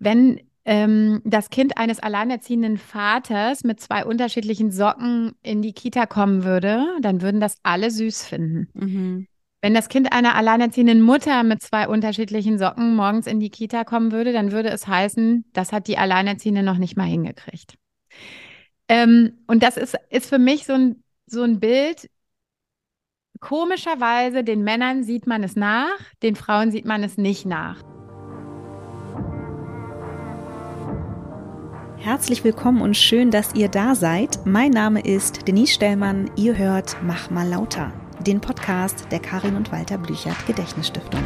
wenn ähm, das Kind eines alleinerziehenden Vaters mit zwei unterschiedlichen Socken in die Kita kommen würde, dann würden das alle süß finden. Mhm. Wenn das Kind einer alleinerziehenden Mutter mit zwei unterschiedlichen Socken morgens in die Kita kommen würde, dann würde es heißen, das hat die Alleinerziehende noch nicht mal hingekriegt. Ähm, und das ist, ist für mich so ein, so ein Bild. Komischerweise, den Männern sieht man es nach, den Frauen sieht man es nicht nach. Herzlich willkommen und schön, dass ihr da seid. Mein Name ist Denise Stellmann. Ihr hört Mach mal lauter, den Podcast der Karin und Walter Blüchert Gedächtnisstiftung.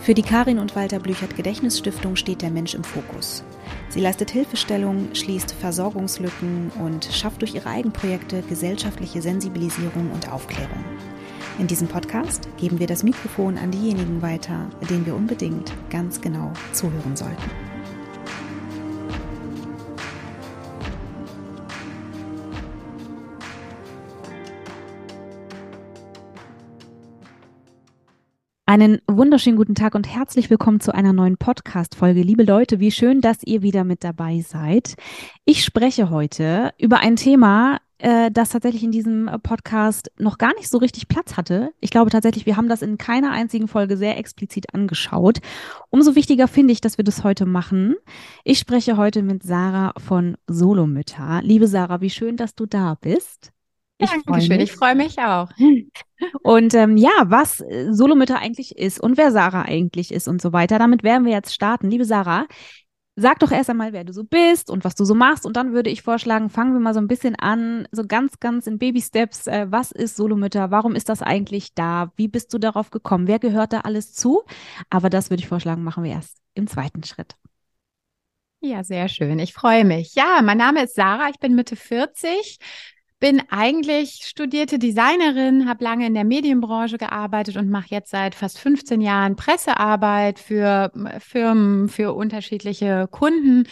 Für die Karin und Walter Blüchert Gedächtnisstiftung steht der Mensch im Fokus. Sie leistet Hilfestellung, schließt Versorgungslücken und schafft durch ihre Eigenprojekte gesellschaftliche Sensibilisierung und Aufklärung. In diesem Podcast geben wir das Mikrofon an diejenigen weiter, denen wir unbedingt ganz genau zuhören sollten. Einen wunderschönen guten Tag und herzlich willkommen zu einer neuen Podcast-Folge. Liebe Leute, wie schön, dass ihr wieder mit dabei seid. Ich spreche heute über ein Thema, äh, das tatsächlich in diesem äh, Podcast noch gar nicht so richtig Platz hatte. Ich glaube tatsächlich, wir haben das in keiner einzigen Folge sehr explizit angeschaut. Umso wichtiger finde ich, dass wir das heute machen. Ich spreche heute mit Sarah von Solomütter. Liebe Sarah, wie schön, dass du da bist. Ich Dankeschön, ich freue mich auch. Und ähm, ja, was äh, Solomütter eigentlich ist und wer Sarah eigentlich ist und so weiter, damit werden wir jetzt starten. Liebe Sarah, Sag doch erst einmal, wer du so bist und was du so machst. Und dann würde ich vorschlagen, fangen wir mal so ein bisschen an, so ganz, ganz in Baby-Steps. Äh, was ist Solomütter? Warum ist das eigentlich da? Wie bist du darauf gekommen? Wer gehört da alles zu? Aber das würde ich vorschlagen, machen wir erst im zweiten Schritt. Ja, sehr schön. Ich freue mich. Ja, mein Name ist Sarah. Ich bin Mitte 40, bin eigentlich studierte Designerin, habe lange in der Medienbranche gearbeitet und mache jetzt seit fast 15 Jahren Pressearbeit für Firmen, für unterschiedliche Kunden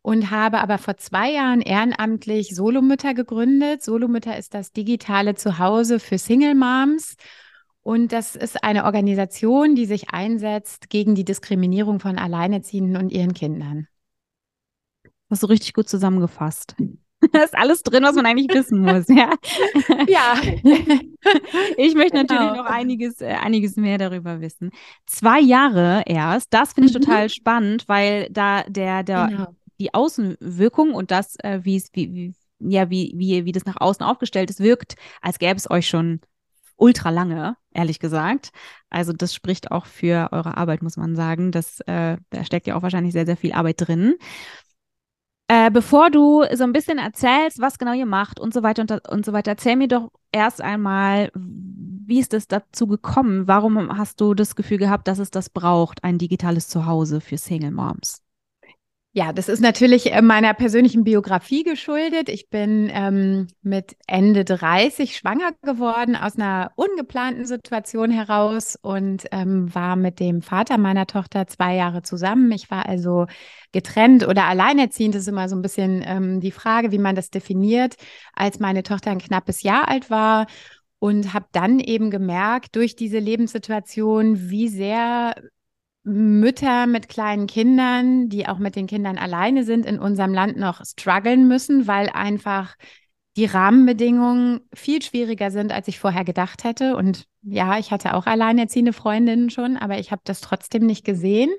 und habe aber vor zwei Jahren ehrenamtlich Solomütter gegründet. Solomütter ist das digitale Zuhause für Single Moms. Und das ist eine Organisation, die sich einsetzt gegen die Diskriminierung von Alleinerziehenden und ihren Kindern. Hast du richtig gut zusammengefasst. Da ist alles drin, was man eigentlich wissen muss, ja. Ja. Ich möchte natürlich genau. noch einiges, äh, einiges mehr darüber wissen. Zwei Jahre erst, das finde ich mhm. total spannend, weil da der, der, genau. die Außenwirkung und das, äh, wie es, wie, wie, ja, wie, wie, wie das nach außen aufgestellt ist, wirkt, als gäbe es euch schon ultra lange, ehrlich gesagt. Also das spricht auch für eure Arbeit, muss man sagen. Das, äh, da steckt ja auch wahrscheinlich sehr, sehr viel Arbeit drin. Äh, bevor du so ein bisschen erzählst, was genau ihr macht und so weiter und, und so weiter, erzähl mir doch erst einmal, wie ist es dazu gekommen? Warum hast du das Gefühl gehabt, dass es das braucht, ein digitales Zuhause für Single Moms? Ja, das ist natürlich äh, meiner persönlichen Biografie geschuldet. Ich bin ähm, mit Ende 30 schwanger geworden aus einer ungeplanten Situation heraus und ähm, war mit dem Vater meiner Tochter zwei Jahre zusammen. Ich war also getrennt oder alleinerziehend. Das ist immer so ein bisschen ähm, die Frage, wie man das definiert, als meine Tochter ein knappes Jahr alt war und habe dann eben gemerkt durch diese Lebenssituation, wie sehr Mütter mit kleinen Kindern, die auch mit den Kindern alleine sind, in unserem Land noch strugglen müssen, weil einfach die Rahmenbedingungen viel schwieriger sind, als ich vorher gedacht hätte. Und ja, ich hatte auch alleinerziehende Freundinnen schon, aber ich habe das trotzdem nicht gesehen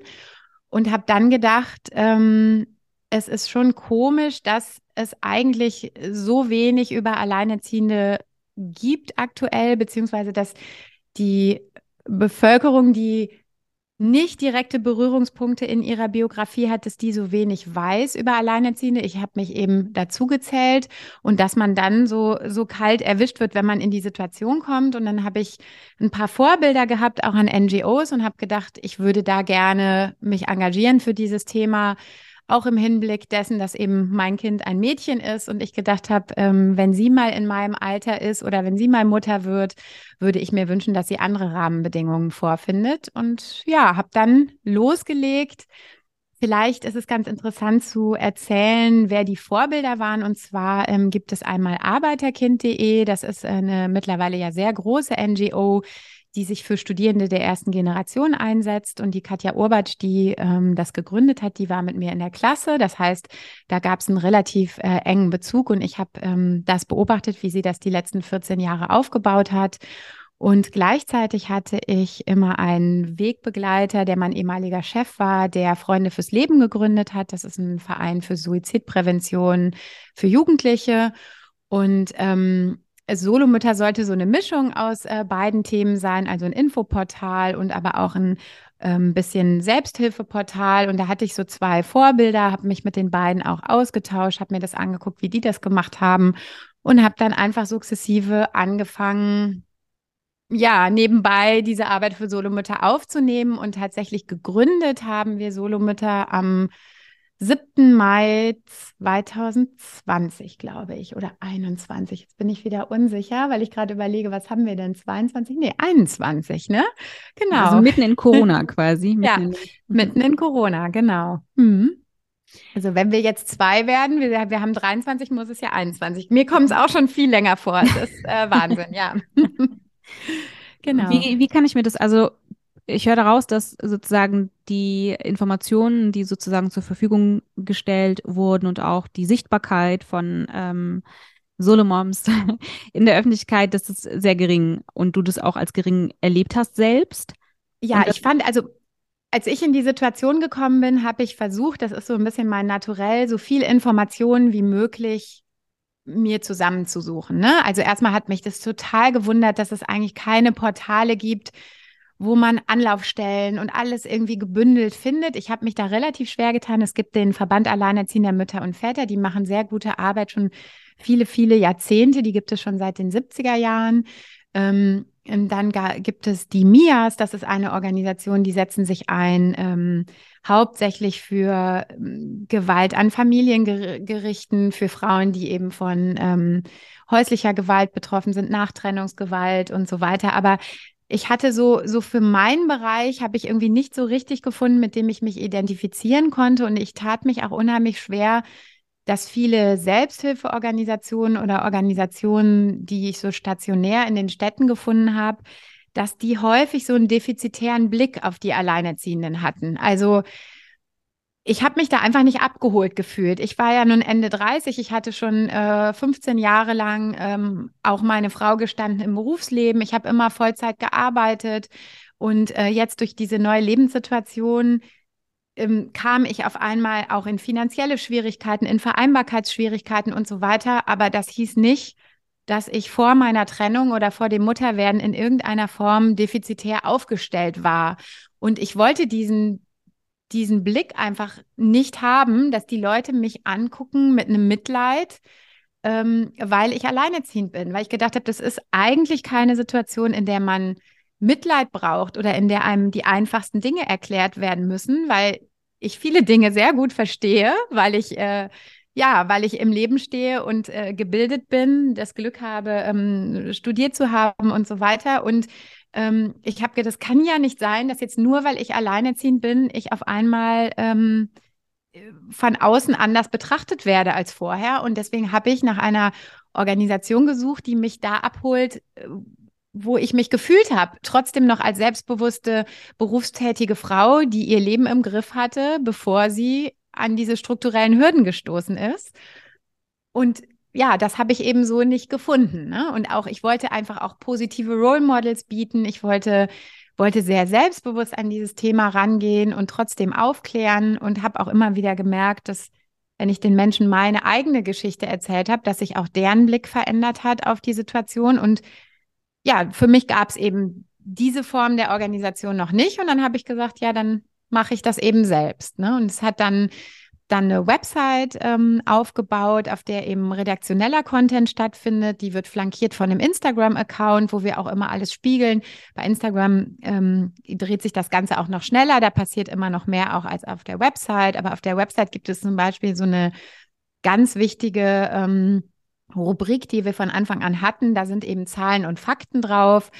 und habe dann gedacht, ähm, es ist schon komisch, dass es eigentlich so wenig über Alleinerziehende gibt aktuell, beziehungsweise dass die Bevölkerung, die nicht direkte Berührungspunkte in ihrer Biografie hat, dass die so wenig weiß über Alleinerziehende. Ich habe mich eben dazu gezählt und dass man dann so, so kalt erwischt wird, wenn man in die Situation kommt. Und dann habe ich ein paar Vorbilder gehabt, auch an NGOs und habe gedacht, ich würde da gerne mich engagieren für dieses Thema auch im Hinblick dessen, dass eben mein Kind ein Mädchen ist und ich gedacht habe, ähm, wenn sie mal in meinem Alter ist oder wenn sie mal Mutter wird, würde ich mir wünschen, dass sie andere Rahmenbedingungen vorfindet. Und ja, habe dann losgelegt. Vielleicht ist es ganz interessant zu erzählen, wer die Vorbilder waren. Und zwar ähm, gibt es einmal arbeiterkind.de. Das ist eine mittlerweile ja sehr große NGO, die sich für Studierende der ersten Generation einsetzt. Und die Katja Urbatsch, die ähm, das gegründet hat, die war mit mir in der Klasse. Das heißt, da gab es einen relativ äh, engen Bezug und ich habe ähm, das beobachtet, wie sie das die letzten 14 Jahre aufgebaut hat. Und gleichzeitig hatte ich immer einen Wegbegleiter, der mein ehemaliger Chef war, der Freunde fürs Leben gegründet hat. Das ist ein Verein für Suizidprävention für Jugendliche. Und ähm, Solomütter sollte so eine Mischung aus äh, beiden Themen sein, also ein Infoportal und aber auch ein ähm, bisschen Selbsthilfeportal. Und da hatte ich so zwei Vorbilder, habe mich mit den beiden auch ausgetauscht, habe mir das angeguckt, wie die das gemacht haben und habe dann einfach sukzessive angefangen, ja, nebenbei diese Arbeit für Solomütter aufzunehmen und tatsächlich gegründet haben wir Solomütter am 7. Mai 2020, glaube ich, oder 21. Jetzt bin ich wieder unsicher, weil ich gerade überlege, was haben wir denn? 22? Nee, 21, ne? Genau. Also mitten in Corona quasi. Mitten ja, in, mitten in Corona, genau. Mhm. Also wenn wir jetzt zwei werden, wir, wir haben 23, muss es ja 21. Mir kommt es auch schon viel länger vor. Das ist äh, Wahnsinn, ja. genau. Wie, wie kann ich mir das, also ich höre daraus, dass sozusagen die Informationen, die sozusagen zur Verfügung gestellt wurden und auch die Sichtbarkeit von ähm, Solomoms in der Öffentlichkeit, das ist sehr gering und du das auch als gering erlebt hast selbst. Ja, ich fand, also als ich in die Situation gekommen bin, habe ich versucht, das ist so ein bisschen mein Naturell, so viel Informationen wie möglich mir zusammenzusuchen. Ne? Also erstmal hat mich das total gewundert, dass es eigentlich keine Portale gibt, wo man Anlaufstellen und alles irgendwie gebündelt findet. Ich habe mich da relativ schwer getan. Es gibt den Verband Alleinerziehender Mütter und Väter, die machen sehr gute Arbeit schon viele, viele Jahrzehnte. Die gibt es schon seit den 70er Jahren. Ähm, dann gibt es die MIAs, das ist eine Organisation, die setzen sich ein, ähm, hauptsächlich für ähm, Gewalt an Familiengerichten, für Frauen, die eben von ähm, häuslicher Gewalt betroffen sind, Nachtrennungsgewalt und so weiter. Aber ich hatte so, so für meinen Bereich habe ich irgendwie nicht so richtig gefunden, mit dem ich mich identifizieren konnte. Und ich tat mich auch unheimlich schwer, dass viele Selbsthilfeorganisationen oder Organisationen, die ich so stationär in den Städten gefunden habe, dass die häufig so einen defizitären Blick auf die Alleinerziehenden hatten. Also ich habe mich da einfach nicht abgeholt gefühlt. Ich war ja nun Ende 30, ich hatte schon äh, 15 Jahre lang ähm, auch meine Frau gestanden im Berufsleben. Ich habe immer Vollzeit gearbeitet und äh, jetzt durch diese neue Lebenssituation ähm, kam ich auf einmal auch in finanzielle Schwierigkeiten, in Vereinbarkeitsschwierigkeiten und so weiter. Aber das hieß nicht, dass ich vor meiner Trennung oder vor dem Mutterwerden in irgendeiner Form defizitär aufgestellt war. Und ich wollte diesen diesen Blick einfach nicht haben, dass die Leute mich angucken mit einem Mitleid, ähm, weil ich alleinerziehend bin, weil ich gedacht habe, das ist eigentlich keine Situation, in der man Mitleid braucht oder in der einem die einfachsten Dinge erklärt werden müssen, weil ich viele Dinge sehr gut verstehe, weil ich äh, ja, weil ich im Leben stehe und äh, gebildet bin, das Glück habe, ähm, studiert zu haben und so weiter. Und ähm, ich habe gedacht, das kann ja nicht sein, dass jetzt nur, weil ich alleinerziehend bin, ich auf einmal ähm, von außen anders betrachtet werde als vorher. Und deswegen habe ich nach einer Organisation gesucht, die mich da abholt, äh, wo ich mich gefühlt habe, trotzdem noch als selbstbewusste, berufstätige Frau, die ihr Leben im Griff hatte, bevor sie an diese strukturellen Hürden gestoßen ist. Und ja, das habe ich eben so nicht gefunden. Ne? Und auch, ich wollte einfach auch positive Role Models bieten. Ich wollte, wollte sehr selbstbewusst an dieses Thema rangehen und trotzdem aufklären und habe auch immer wieder gemerkt, dass wenn ich den Menschen meine eigene Geschichte erzählt habe, dass sich auch deren Blick verändert hat auf die Situation. Und ja, für mich gab es eben diese Form der Organisation noch nicht. Und dann habe ich gesagt, ja, dann mache ich das eben selbst. Ne? Und es hat dann dann eine Website ähm, aufgebaut, auf der eben redaktioneller Content stattfindet. Die wird flankiert von einem Instagram-Account, wo wir auch immer alles spiegeln. Bei Instagram ähm, dreht sich das Ganze auch noch schneller. Da passiert immer noch mehr auch als auf der Website. Aber auf der Website gibt es zum Beispiel so eine ganz wichtige ähm, Rubrik, die wir von Anfang an hatten. Da sind eben Zahlen und Fakten drauf.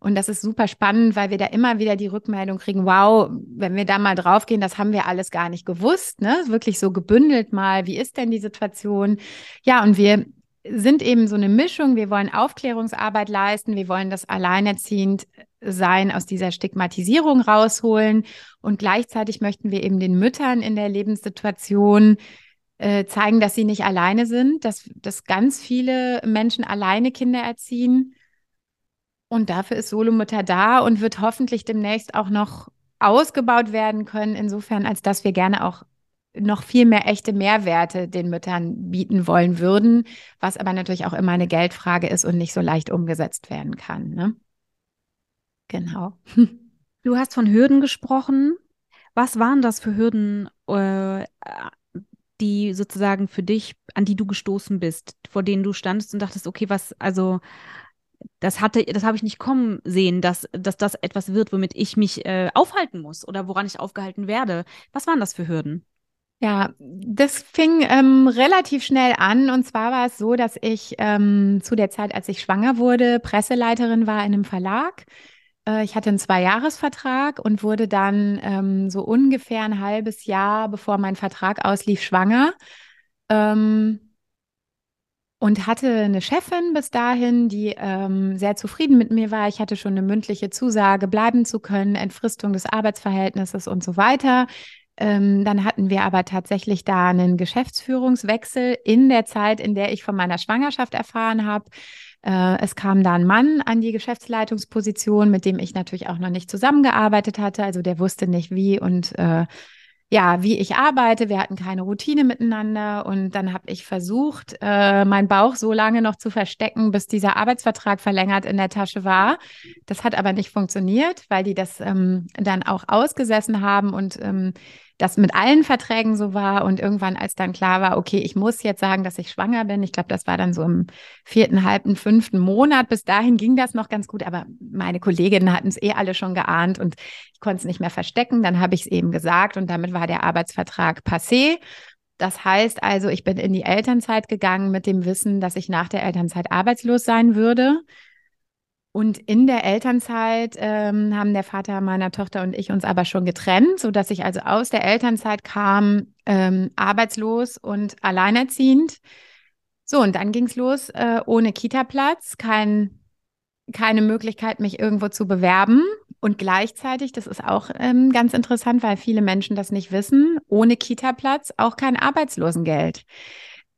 Und das ist super spannend, weil wir da immer wieder die Rückmeldung kriegen, wow, wenn wir da mal draufgehen, das haben wir alles gar nicht gewusst, ne? Wirklich so gebündelt mal, wie ist denn die Situation? Ja, und wir sind eben so eine Mischung. Wir wollen Aufklärungsarbeit leisten. Wir wollen das alleinerziehend sein, aus dieser Stigmatisierung rausholen. Und gleichzeitig möchten wir eben den Müttern in der Lebenssituation äh, zeigen, dass sie nicht alleine sind, dass, dass ganz viele Menschen alleine Kinder erziehen. Und dafür ist Solomutter da und wird hoffentlich demnächst auch noch ausgebaut werden können, insofern, als dass wir gerne auch noch viel mehr echte Mehrwerte den Müttern bieten wollen würden, was aber natürlich auch immer eine Geldfrage ist und nicht so leicht umgesetzt werden kann. Ne? Genau. Du hast von Hürden gesprochen. Was waren das für Hürden, äh, die sozusagen für dich, an die du gestoßen bist, vor denen du standest und dachtest, okay, was, also das hatte, das habe ich nicht kommen sehen, dass, dass das etwas wird, womit ich mich äh, aufhalten muss oder woran ich aufgehalten werde. Was waren das für Hürden? Ja, das fing ähm, relativ schnell an. Und zwar war es so, dass ich ähm, zu der Zeit, als ich schwanger wurde, Presseleiterin war in einem Verlag. Äh, ich hatte einen Zweijahresvertrag und wurde dann ähm, so ungefähr ein halbes Jahr, bevor mein Vertrag auslief, schwanger. Ähm, und hatte eine Chefin bis dahin, die ähm, sehr zufrieden mit mir war. Ich hatte schon eine mündliche Zusage, bleiben zu können, Entfristung des Arbeitsverhältnisses und so weiter. Ähm, dann hatten wir aber tatsächlich da einen Geschäftsführungswechsel in der Zeit, in der ich von meiner Schwangerschaft erfahren habe. Äh, es kam da ein Mann an die Geschäftsleitungsposition, mit dem ich natürlich auch noch nicht zusammengearbeitet hatte. Also der wusste nicht wie und äh, ja, wie ich arbeite. Wir hatten keine Routine miteinander und dann habe ich versucht, äh, meinen Bauch so lange noch zu verstecken, bis dieser Arbeitsvertrag verlängert in der Tasche war. Das hat aber nicht funktioniert, weil die das ähm, dann auch ausgesessen haben und ähm, das mit allen Verträgen so war und irgendwann, als dann klar war, okay, ich muss jetzt sagen, dass ich schwanger bin, ich glaube, das war dann so im vierten, halben, fünften Monat. Bis dahin ging das noch ganz gut, aber meine Kolleginnen hatten es eh alle schon geahnt und ich konnte es nicht mehr verstecken. Dann habe ich es eben gesagt und damit war der Arbeitsvertrag passé. Das heißt also, ich bin in die Elternzeit gegangen mit dem Wissen, dass ich nach der Elternzeit arbeitslos sein würde. Und in der Elternzeit ähm, haben der Vater meiner Tochter und ich uns aber schon getrennt, sodass ich also aus der Elternzeit kam, ähm, arbeitslos und alleinerziehend. So, und dann ging es los, äh, ohne Kita-Platz, kein, keine Möglichkeit, mich irgendwo zu bewerben. Und gleichzeitig, das ist auch ähm, ganz interessant, weil viele Menschen das nicht wissen, ohne Kita-Platz auch kein Arbeitslosengeld.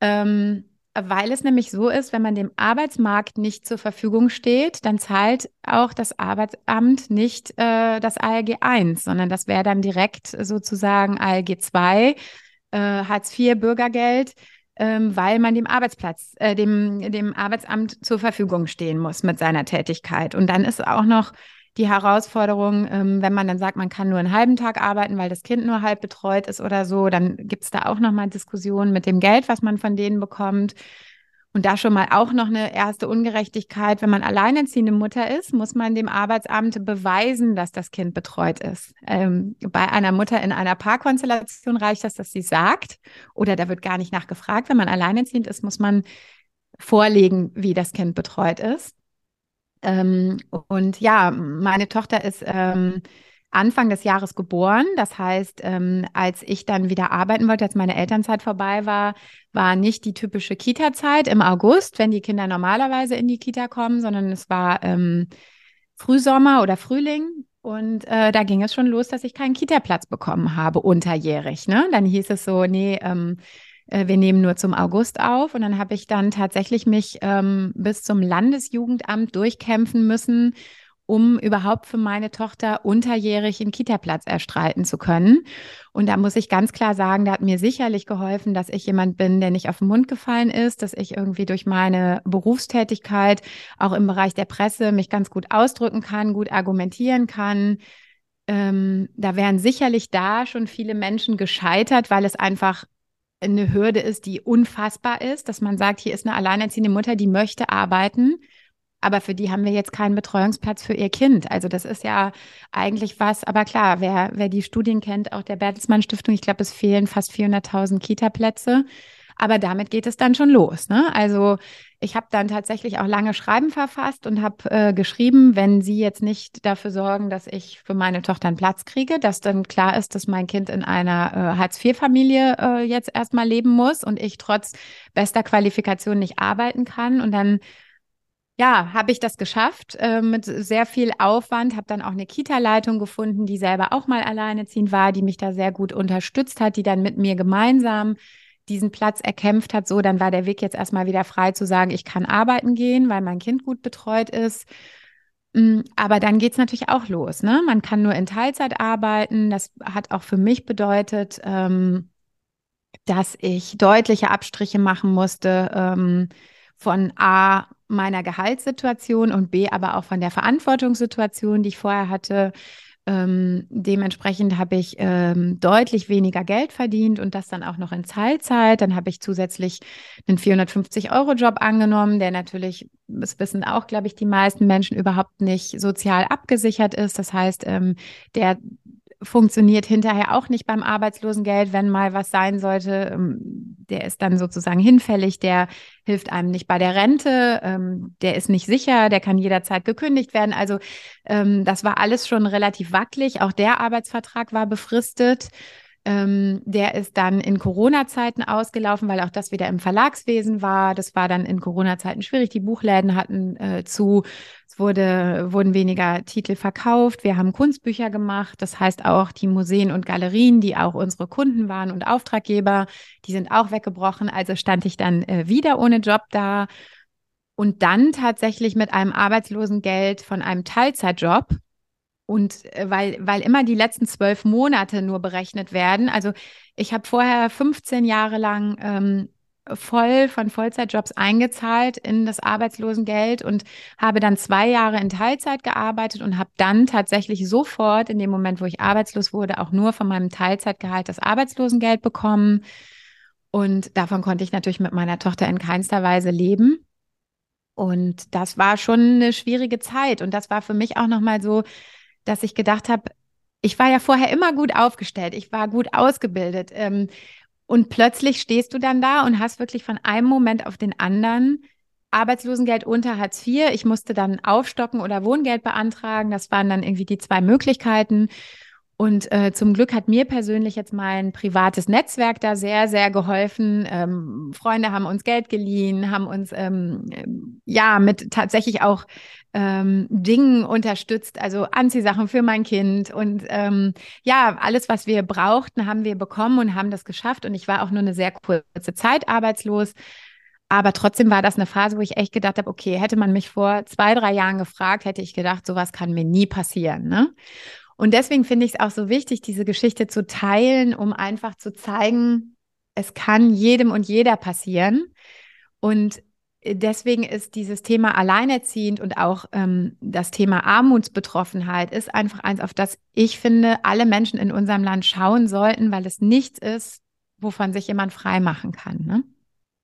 Ähm, weil es nämlich so ist, wenn man dem Arbeitsmarkt nicht zur Verfügung steht, dann zahlt auch das Arbeitsamt nicht äh, das ALG 1, sondern das wäre dann direkt sozusagen ALG 2, äh, Hartz IV Bürgergeld, ähm, weil man dem Arbeitsplatz, äh, dem, dem Arbeitsamt zur Verfügung stehen muss mit seiner Tätigkeit. Und dann ist auch noch die Herausforderung, ähm, wenn man dann sagt, man kann nur einen halben Tag arbeiten, weil das Kind nur halb betreut ist oder so, dann gibt es da auch nochmal Diskussionen mit dem Geld, was man von denen bekommt. Und da schon mal auch noch eine erste Ungerechtigkeit. Wenn man alleinerziehende Mutter ist, muss man dem Arbeitsamt beweisen, dass das Kind betreut ist. Ähm, bei einer Mutter in einer Paarkonstellation reicht das, dass sie sagt, oder da wird gar nicht nachgefragt. Wenn man alleinerziehend ist, muss man vorlegen, wie das Kind betreut ist. Ähm, und ja, meine Tochter ist ähm, Anfang des Jahres geboren. Das heißt, ähm, als ich dann wieder arbeiten wollte, als meine Elternzeit vorbei war, war nicht die typische Kita-Zeit im August, wenn die Kinder normalerweise in die Kita kommen, sondern es war ähm, Frühsommer oder Frühling. Und äh, da ging es schon los, dass ich keinen Kita-Platz bekommen habe, unterjährig. Ne? Dann hieß es so, nee, ähm, äh, wir nehmen nur zum August auf. Und dann habe ich dann tatsächlich mich ähm, bis zum Landesjugendamt durchkämpfen müssen, um überhaupt für meine Tochter unterjährig einen Kita-Platz erstreiten zu können. Und da muss ich ganz klar sagen, da hat mir sicherlich geholfen, dass ich jemand bin, der nicht auf den Mund gefallen ist, dass ich irgendwie durch meine Berufstätigkeit auch im Bereich der Presse mich ganz gut ausdrücken kann, gut argumentieren kann. Ähm, da wären sicherlich da schon viele Menschen gescheitert, weil es einfach eine Hürde ist, die unfassbar ist, dass man sagt, hier ist eine alleinerziehende Mutter, die möchte arbeiten, aber für die haben wir jetzt keinen Betreuungsplatz für ihr Kind. Also das ist ja eigentlich was, aber klar, wer, wer die Studien kennt, auch der Bertelsmann Stiftung, ich glaube, es fehlen fast 400.000 Kita-Plätze. Aber damit geht es dann schon los. Ne? Also ich habe dann tatsächlich auch lange Schreiben verfasst und habe äh, geschrieben, wenn Sie jetzt nicht dafür sorgen, dass ich für meine Tochter einen Platz kriege, dass dann klar ist, dass mein Kind in einer äh, Hartz-IV-Familie äh, jetzt erstmal leben muss und ich trotz bester Qualifikation nicht arbeiten kann. Und dann ja, habe ich das geschafft äh, mit sehr viel Aufwand, habe dann auch eine Kita-Leitung gefunden, die selber auch mal alleineziehend war, die mich da sehr gut unterstützt hat, die dann mit mir gemeinsam diesen Platz erkämpft hat. So, dann war der Weg jetzt erstmal wieder frei zu sagen, ich kann arbeiten gehen, weil mein Kind gut betreut ist. Mm, aber dann geht es natürlich auch los. Ne? Man kann nur in Teilzeit arbeiten. Das hat auch für mich bedeutet, ähm, dass ich deutliche Abstriche machen musste ähm, von A, meiner Gehaltssituation und B, aber auch von der Verantwortungssituation, die ich vorher hatte. Ähm, dementsprechend habe ich ähm, deutlich weniger Geld verdient und das dann auch noch in Teilzeit. Dann habe ich zusätzlich einen 450-Euro-Job angenommen, der natürlich, das wissen auch, glaube ich, die meisten Menschen überhaupt nicht sozial abgesichert ist. Das heißt, ähm, der funktioniert hinterher auch nicht beim Arbeitslosengeld, wenn mal was sein sollte. Ähm, der ist dann sozusagen hinfällig, der hilft einem nicht bei der Rente, ähm, der ist nicht sicher, der kann jederzeit gekündigt werden. Also ähm, das war alles schon relativ wackelig. Auch der Arbeitsvertrag war befristet. Ähm, der ist dann in Corona-Zeiten ausgelaufen, weil auch das wieder im Verlagswesen war. Das war dann in Corona-Zeiten schwierig. Die Buchläden hatten äh, zu. Es wurde, wurden weniger Titel verkauft. Wir haben Kunstbücher gemacht. Das heißt auch die Museen und Galerien, die auch unsere Kunden waren und Auftraggeber, die sind auch weggebrochen. Also stand ich dann äh, wieder ohne Job da. Und dann tatsächlich mit einem Arbeitslosengeld von einem Teilzeitjob und äh, weil, weil immer die letzten zwölf Monate nur berechnet werden. Also ich habe vorher 15 Jahre lang ähm, voll von Vollzeitjobs eingezahlt in das Arbeitslosengeld und habe dann zwei Jahre in Teilzeit gearbeitet und habe dann tatsächlich sofort in dem Moment, wo ich arbeitslos wurde, auch nur von meinem Teilzeitgehalt das Arbeitslosengeld bekommen. Und davon konnte ich natürlich mit meiner Tochter in keinster Weise leben. Und das war schon eine schwierige Zeit. Und das war für mich auch nochmal so, dass ich gedacht habe, ich war ja vorher immer gut aufgestellt, ich war gut ausgebildet. Ähm, und plötzlich stehst du dann da und hast wirklich von einem Moment auf den anderen Arbeitslosengeld unter Hartz IV. Ich musste dann aufstocken oder Wohngeld beantragen. Das waren dann irgendwie die zwei Möglichkeiten. Und äh, zum Glück hat mir persönlich jetzt mein privates Netzwerk da sehr, sehr geholfen. Ähm, Freunde haben uns Geld geliehen, haben uns ähm, ähm, ja mit tatsächlich auch ähm, Dingen unterstützt, also Anziehsachen für mein Kind und ähm, ja, alles, was wir brauchten, haben wir bekommen und haben das geschafft. Und ich war auch nur eine sehr kurze Zeit arbeitslos. Aber trotzdem war das eine Phase, wo ich echt gedacht habe, okay, hätte man mich vor zwei, drei Jahren gefragt, hätte ich gedacht, sowas kann mir nie passieren. Ne? Und deswegen finde ich es auch so wichtig, diese Geschichte zu teilen, um einfach zu zeigen, es kann jedem und jeder passieren. Und deswegen ist dieses Thema Alleinerziehend und auch ähm, das Thema Armutsbetroffenheit ist einfach eins, auf das ich finde, alle Menschen in unserem Land schauen sollten, weil es nichts ist, wovon sich jemand frei machen kann. Ne?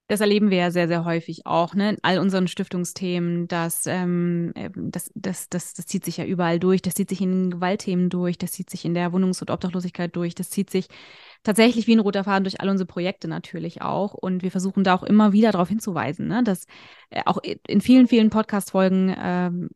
Das erleben wir ja sehr, sehr häufig auch, ne? In all unseren Stiftungsthemen, dass ähm, das, das, das, das zieht sich ja überall durch, das zieht sich in Gewaltthemen durch, das zieht sich in der Wohnungs- und Obdachlosigkeit durch, das zieht sich tatsächlich wie ein roter Faden durch all unsere Projekte natürlich auch. Und wir versuchen da auch immer wieder darauf hinzuweisen, ne? dass äh, auch in vielen, vielen Podcast-Folgen ähm,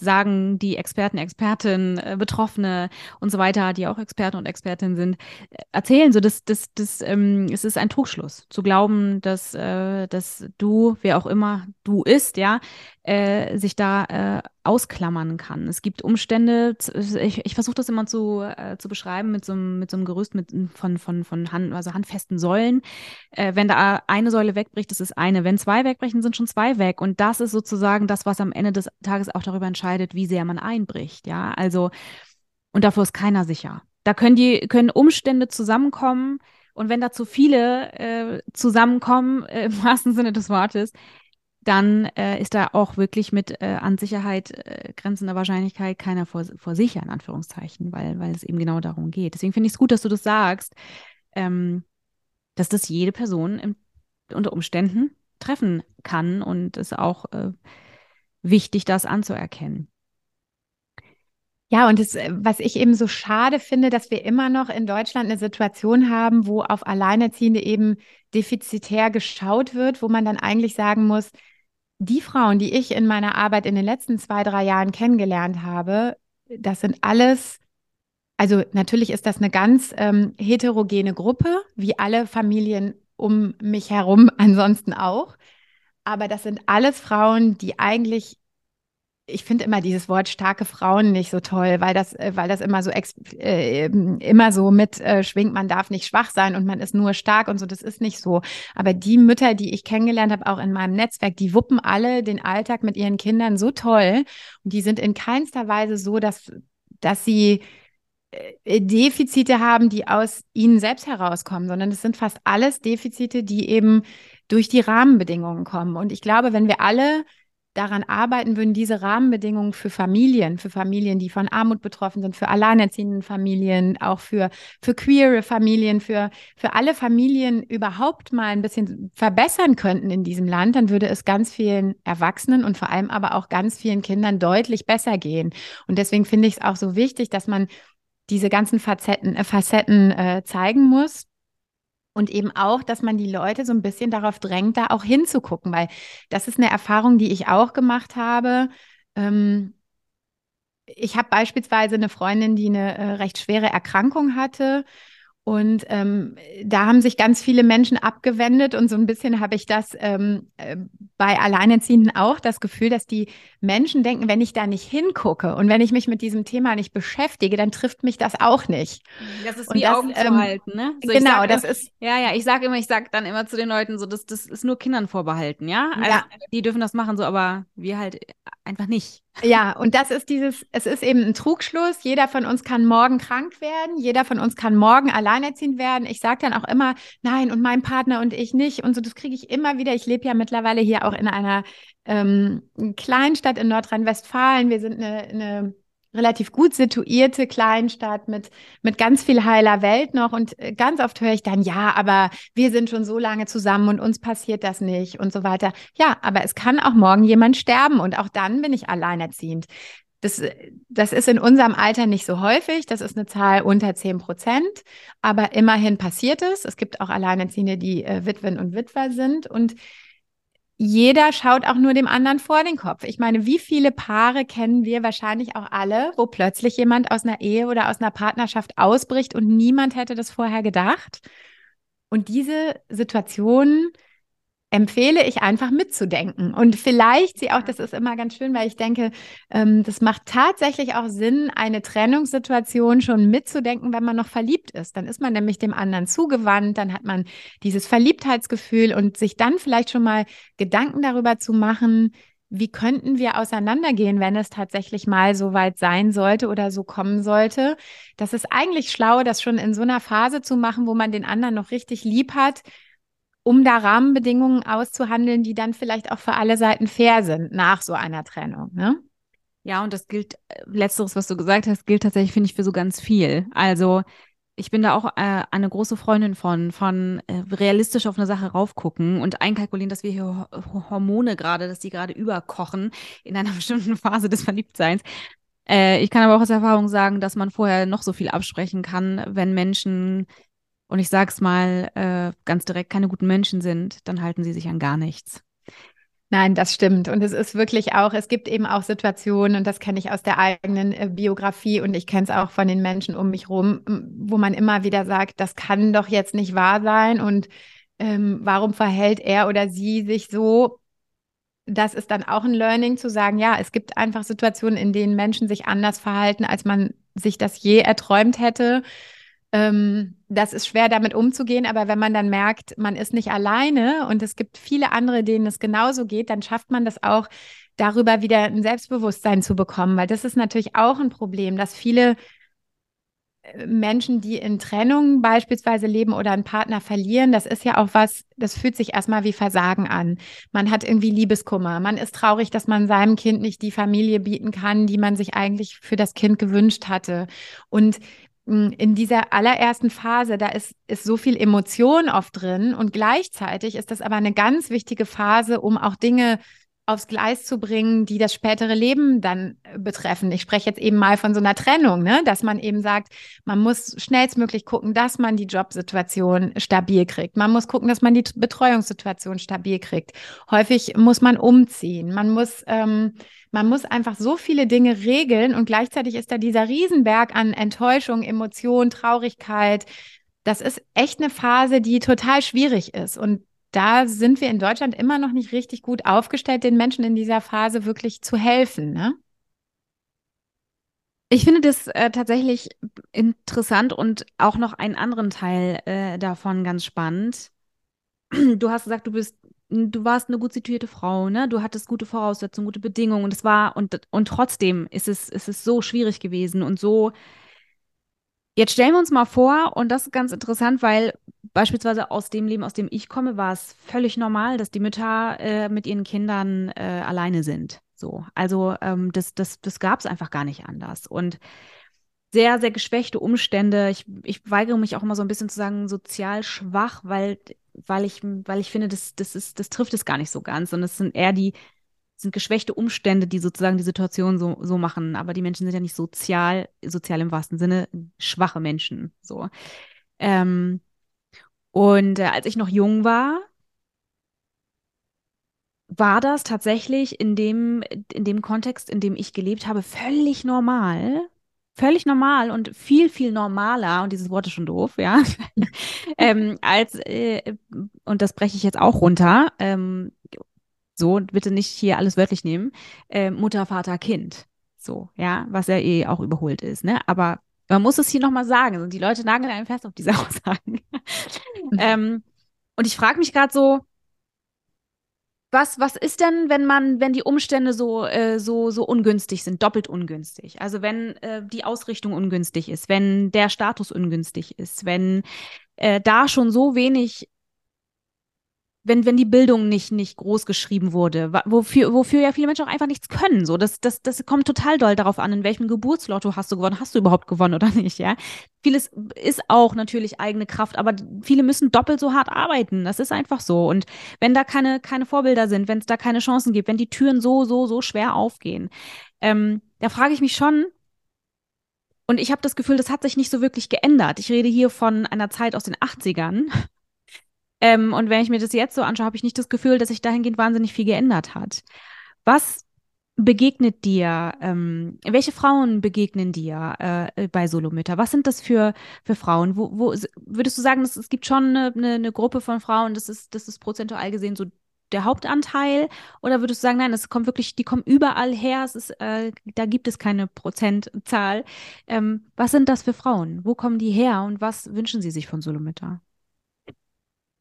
sagen die Experten, Expertinnen, äh, Betroffene und so weiter, die auch Experten und Expertinnen sind, äh, erzählen so, dass, dass, dass ähm, es ist ein Trugschluss zu glauben, dass, äh, dass du, wer auch immer du ist, ja, äh, sich da äh, ausklammern kann. Es gibt Umstände, ich, ich versuche das immer zu, äh, zu beschreiben mit so, einem, mit so einem Gerüst mit, von, von, von Hand, also handfesten Säulen. Äh, wenn da eine Säule wegbricht, ist eine. Wenn zwei wegbrechen, sind schon zwei weg. Und das ist sozusagen das, was am Ende des Tages auch darüber entscheidet, wie sehr man einbricht. Ja, also, und davor ist keiner sicher. Da können die, können Umstände zusammenkommen. Und wenn da zu viele äh, zusammenkommen, äh, im wahrsten Sinne des Wortes, dann äh, ist da auch wirklich mit äh, an Sicherheit äh, grenzender Wahrscheinlichkeit keiner vor, vor sicher, in Anführungszeichen, weil, weil es eben genau darum geht. Deswegen finde ich es gut, dass du das sagst, ähm, dass das jede Person im, unter Umständen treffen kann und es ist auch äh, wichtig, das anzuerkennen. Ja, und das, was ich eben so schade finde, dass wir immer noch in Deutschland eine Situation haben, wo auf Alleinerziehende eben defizitär geschaut wird, wo man dann eigentlich sagen muss, die Frauen, die ich in meiner Arbeit in den letzten zwei, drei Jahren kennengelernt habe, das sind alles, also natürlich ist das eine ganz ähm, heterogene Gruppe, wie alle Familien um mich herum ansonsten auch. aber das sind alles Frauen, die eigentlich ich finde immer dieses Wort starke Frauen nicht so toll, weil das, äh, weil das immer so äh, immer so mit äh, schwingt, man darf nicht schwach sein und man ist nur stark und so. Das ist nicht so. Aber die Mütter, die ich kennengelernt habe, auch in meinem Netzwerk, die wuppen alle den Alltag mit ihren Kindern so toll und die sind in keinster Weise so, dass, dass sie äh, Defizite haben, die aus ihnen selbst herauskommen, sondern es sind fast alles Defizite, die eben durch die Rahmenbedingungen kommen. Und ich glaube, wenn wir alle daran arbeiten würden, diese Rahmenbedingungen für Familien, für Familien, die von Armut betroffen sind, für alleinerziehende Familien, auch für, für queere Familien, für, für alle Familien überhaupt mal ein bisschen verbessern könnten in diesem Land, dann würde es ganz vielen Erwachsenen und vor allem aber auch ganz vielen Kindern deutlich besser gehen. Und deswegen finde ich es auch so wichtig, dass man diese ganzen Facetten, äh, Facetten äh, zeigen muss und eben auch, dass man die Leute so ein bisschen darauf drängt, da auch hinzugucken, weil das ist eine Erfahrung, die ich auch gemacht habe. Ähm, ich habe beispielsweise eine Freundin, die eine äh, recht schwere Erkrankung hatte und ähm, da haben sich ganz viele Menschen abgewendet und so ein bisschen habe ich das ähm, äh, bei Alleinerziehenden auch das Gefühl, dass die Menschen denken, wenn ich da nicht hingucke und wenn ich mich mit diesem Thema nicht beschäftige, dann trifft mich das auch nicht. Das ist und wie das, Augen ähm, zu halten, ne? So, genau, das immer, ist. Ja, ja, ich sage immer, ich sage dann immer zu den Leuten so, das, das ist nur Kindern vorbehalten, ja? Also, ja. Die dürfen das machen, so, aber wir halt einfach nicht. Ja, und das ist dieses, es ist eben ein Trugschluss. Jeder von uns kann morgen krank werden, jeder von uns kann morgen alleinerziehend werden. Ich sage dann auch immer, nein, und mein Partner und ich nicht. Und so, das kriege ich immer wieder. Ich lebe ja mittlerweile hier auch in einer ähm, Kleinstadt in Nordrhein-Westfalen. Wir sind eine, eine relativ gut situierte Kleinstadt mit, mit ganz viel heiler Welt noch. Und äh, ganz oft höre ich dann, ja, aber wir sind schon so lange zusammen und uns passiert das nicht und so weiter. Ja, aber es kann auch morgen jemand sterben und auch dann bin ich alleinerziehend. Das, das ist in unserem Alter nicht so häufig. Das ist eine Zahl unter 10 Prozent. Aber immerhin passiert es. Es gibt auch Alleinerziehende, die äh, Witwen und Witwer sind. Und jeder schaut auch nur dem anderen vor den Kopf. Ich meine, wie viele Paare kennen wir wahrscheinlich auch alle, wo plötzlich jemand aus einer Ehe oder aus einer Partnerschaft ausbricht und niemand hätte das vorher gedacht? Und diese Situation empfehle ich einfach mitzudenken. Und vielleicht sie auch, das ist immer ganz schön, weil ich denke, ähm, das macht tatsächlich auch Sinn, eine Trennungssituation schon mitzudenken, wenn man noch verliebt ist. Dann ist man nämlich dem anderen zugewandt, dann hat man dieses Verliebtheitsgefühl und sich dann vielleicht schon mal Gedanken darüber zu machen, wie könnten wir auseinandergehen, wenn es tatsächlich mal so weit sein sollte oder so kommen sollte? Das ist eigentlich schlau, das schon in so einer Phase zu machen, wo man den anderen noch richtig lieb hat, um da Rahmenbedingungen auszuhandeln, die dann vielleicht auch für alle Seiten fair sind nach so einer Trennung. Ne? Ja, und das gilt, äh, letzteres, was du gesagt hast, gilt tatsächlich, finde ich, für so ganz viel. Also ich bin da auch äh, eine große Freundin von, von äh, realistisch auf eine Sache raufgucken und einkalkulieren, dass wir hier Hormone gerade, dass die gerade überkochen in einer bestimmten Phase des Verliebtseins. Äh, ich kann aber auch aus Erfahrung sagen, dass man vorher noch so viel absprechen kann, wenn Menschen und ich sage es mal äh, ganz direkt, keine guten Menschen sind, dann halten sie sich an gar nichts. Nein, das stimmt. Und es ist wirklich auch, es gibt eben auch Situationen, und das kenne ich aus der eigenen äh, Biografie und ich kenne es auch von den Menschen um mich rum, wo man immer wieder sagt, das kann doch jetzt nicht wahr sein und ähm, warum verhält er oder sie sich so? Das ist dann auch ein Learning zu sagen, ja, es gibt einfach Situationen, in denen Menschen sich anders verhalten, als man sich das je erträumt hätte. Ähm, das ist schwer damit umzugehen, aber wenn man dann merkt, man ist nicht alleine und es gibt viele andere, denen es genauso geht, dann schafft man das auch, darüber wieder ein Selbstbewusstsein zu bekommen, weil das ist natürlich auch ein Problem, dass viele äh, Menschen, die in Trennung beispielsweise leben oder einen Partner verlieren, das ist ja auch was, das fühlt sich erstmal wie Versagen an. Man hat irgendwie Liebeskummer. Man ist traurig, dass man seinem Kind nicht die Familie bieten kann, die man sich eigentlich für das Kind gewünscht hatte. Und in dieser allerersten Phase, da ist, ist so viel Emotion oft drin und gleichzeitig ist das aber eine ganz wichtige Phase, um auch Dinge aufs Gleis zu bringen, die das spätere Leben dann äh, betreffen. Ich spreche jetzt eben mal von so einer Trennung, ne? dass man eben sagt, man muss schnellstmöglich gucken, dass man die Jobsituation stabil kriegt. Man muss gucken, dass man die Betreuungssituation stabil kriegt. Häufig muss man umziehen. Man muss ähm, man muss einfach so viele Dinge regeln und gleichzeitig ist da dieser Riesenberg an Enttäuschung, Emotion, Traurigkeit. Das ist echt eine Phase, die total schwierig ist. Und da sind wir in Deutschland immer noch nicht richtig gut aufgestellt, den Menschen in dieser Phase wirklich zu helfen. Ne? Ich finde das äh, tatsächlich interessant und auch noch einen anderen Teil äh, davon ganz spannend. Du hast gesagt, du bist, du warst eine gut situierte Frau, ne? Du hattest gute Voraussetzungen, gute Bedingungen und es war und und trotzdem ist es ist es so schwierig gewesen und so. Jetzt stellen wir uns mal vor und das ist ganz interessant, weil beispielsweise aus dem Leben, aus dem ich komme, war es völlig normal, dass die Mütter äh, mit ihren Kindern äh, alleine sind. So, also ähm, das, das, das gab es einfach gar nicht anders. Und sehr, sehr geschwächte Umstände. Ich, ich weigere mich auch immer so ein bisschen zu sagen, sozial schwach, weil, weil ich, weil ich finde, das, das ist, das trifft es gar nicht so ganz. Und es sind eher die, sind geschwächte Umstände, die sozusagen die Situation so, so machen. Aber die Menschen sind ja nicht sozial, sozial im wahrsten Sinne, schwache Menschen. So. Ähm, und äh, als ich noch jung war, war das tatsächlich in dem, in dem Kontext, in dem ich gelebt habe, völlig normal. Völlig normal und viel, viel normaler, und dieses Wort ist schon doof, ja, ähm, als, äh, und das breche ich jetzt auch runter, ähm, so, bitte nicht hier alles wörtlich nehmen, äh, Mutter, Vater, Kind. So, ja, was ja eh auch überholt ist, ne? Aber man muss es hier nochmal sagen, und die Leute nageln einem fest auf diese Aussagen. Ähm, und ich frage mich gerade so, was, was ist denn, wenn man, wenn die Umstände so, äh, so, so ungünstig sind, doppelt ungünstig? Also wenn äh, die Ausrichtung ungünstig ist, wenn der Status ungünstig ist, wenn äh, da schon so wenig wenn, wenn die Bildung nicht, nicht groß geschrieben wurde, wofür, wofür ja viele Menschen auch einfach nichts können. So, das, das, das kommt total doll darauf an, in welchem Geburtslotto hast du gewonnen, hast du überhaupt gewonnen oder nicht, ja. Vieles ist auch natürlich eigene Kraft, aber viele müssen doppelt so hart arbeiten. Das ist einfach so. Und wenn da keine, keine Vorbilder sind, wenn es da keine Chancen gibt, wenn die Türen so, so, so schwer aufgehen, ähm, da frage ich mich schon, und ich habe das Gefühl, das hat sich nicht so wirklich geändert. Ich rede hier von einer Zeit aus den 80ern, ähm, und wenn ich mir das jetzt so anschaue, habe ich nicht das Gefühl, dass sich dahingehend wahnsinnig viel geändert hat. Was begegnet dir? Ähm, welche Frauen begegnen dir äh, bei Solomütter? Was sind das für, für Frauen? Wo, wo würdest du sagen, dass, es gibt schon eine, eine, eine Gruppe von Frauen, das ist, das ist prozentual gesehen so der Hauptanteil? Oder würdest du sagen, nein, es kommt wirklich, die kommen überall her, es ist, äh, da gibt es keine Prozentzahl. Ähm, was sind das für Frauen? Wo kommen die her und was wünschen sie sich von Solomütter?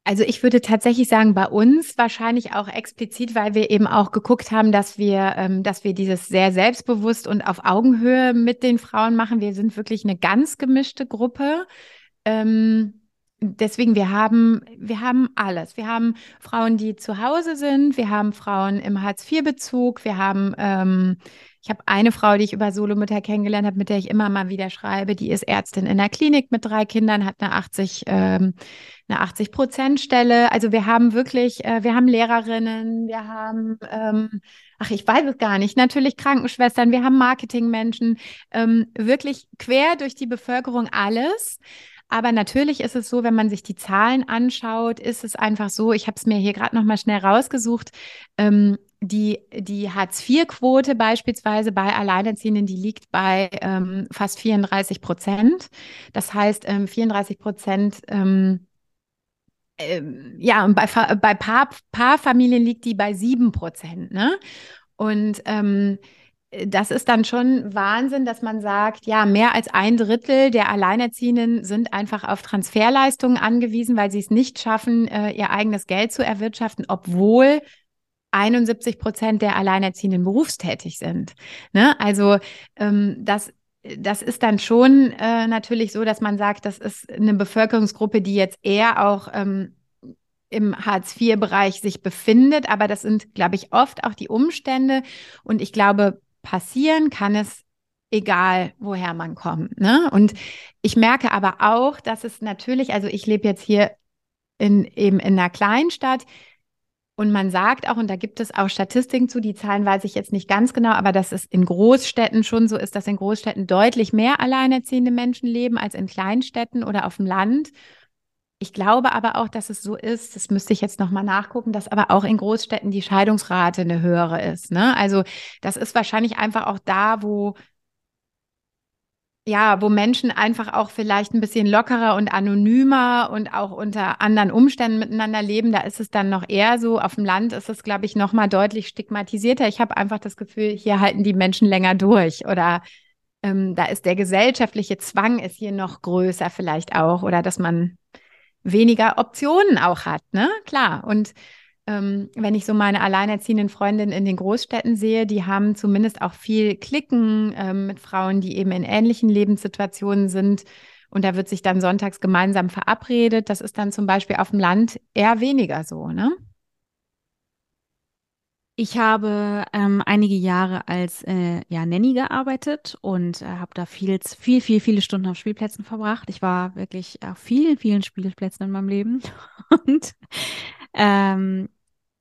Also ich würde tatsächlich sagen, bei uns wahrscheinlich auch explizit, weil wir eben auch geguckt haben, dass wir, ähm, dass wir dieses sehr selbstbewusst und auf Augenhöhe mit den Frauen machen. Wir sind wirklich eine ganz gemischte Gruppe. Ähm, deswegen, wir haben, wir haben alles. Wir haben Frauen, die zu Hause sind. Wir haben Frauen im Hartz-IV-Bezug. Wir haben ähm, ich habe eine Frau, die ich über Solomütter kennengelernt habe, mit der ich immer mal wieder schreibe. Die ist Ärztin in der Klinik mit drei Kindern, hat eine 80, ähm, eine 80 Prozent Stelle. Also wir haben wirklich, äh, wir haben Lehrerinnen, wir haben, ähm, ach, ich weiß es gar nicht, natürlich Krankenschwestern, wir haben Marketingmenschen, ähm, wirklich quer durch die Bevölkerung alles. Aber natürlich ist es so, wenn man sich die Zahlen anschaut, ist es einfach so, ich habe es mir hier gerade noch mal schnell rausgesucht, ähm, die, die Hartz-IV-Quote beispielsweise bei Alleinerziehenden, die liegt bei ähm, fast 34 Prozent. Das heißt, ähm, 34 Prozent, ähm, ähm, ja, und bei, bei Paar, Paarfamilien liegt die bei 7 Prozent. Ne? Und ähm, das ist dann schon Wahnsinn, dass man sagt, ja, mehr als ein Drittel der Alleinerziehenden sind einfach auf Transferleistungen angewiesen, weil sie es nicht schaffen, äh, ihr eigenes Geld zu erwirtschaften, obwohl 71 Prozent der Alleinerziehenden berufstätig sind. Ne? Also ähm, das das ist dann schon äh, natürlich so, dass man sagt, das ist eine Bevölkerungsgruppe, die jetzt eher auch ähm, im Hartz-IV-Bereich sich befindet. Aber das sind, glaube ich, oft auch die Umstände. Und ich glaube, passieren kann es egal, woher man kommt. Ne? Und ich merke aber auch, dass es natürlich, also ich lebe jetzt hier in, eben in einer Kleinstadt, und man sagt auch, und da gibt es auch Statistiken zu, die Zahlen weiß ich jetzt nicht ganz genau, aber dass es in Großstädten schon so ist, dass in Großstädten deutlich mehr alleinerziehende Menschen leben als in Kleinstädten oder auf dem Land. Ich glaube aber auch, dass es so ist, das müsste ich jetzt nochmal nachgucken, dass aber auch in Großstädten die Scheidungsrate eine höhere ist. Ne? Also das ist wahrscheinlich einfach auch da, wo ja, wo Menschen einfach auch vielleicht ein bisschen lockerer und anonymer und auch unter anderen Umständen miteinander leben, da ist es dann noch eher so. Auf dem Land ist es, glaube ich, noch mal deutlich stigmatisierter. Ich habe einfach das Gefühl, hier halten die Menschen länger durch oder ähm, da ist der gesellschaftliche Zwang ist hier noch größer vielleicht auch oder dass man weniger Optionen auch hat, ne? Klar. Und ähm, wenn ich so meine alleinerziehenden Freundinnen in den Großstädten sehe, die haben zumindest auch viel Klicken ähm, mit Frauen, die eben in ähnlichen Lebenssituationen sind. Und da wird sich dann sonntags gemeinsam verabredet. Das ist dann zum Beispiel auf dem Land eher weniger so, ne? Ich habe ähm, einige Jahre als äh, ja, Nanny gearbeitet und äh, habe da viel, viel, viel, viele Stunden auf Spielplätzen verbracht. Ich war wirklich auf vielen, vielen Spielplätzen in meinem Leben. Und ähm,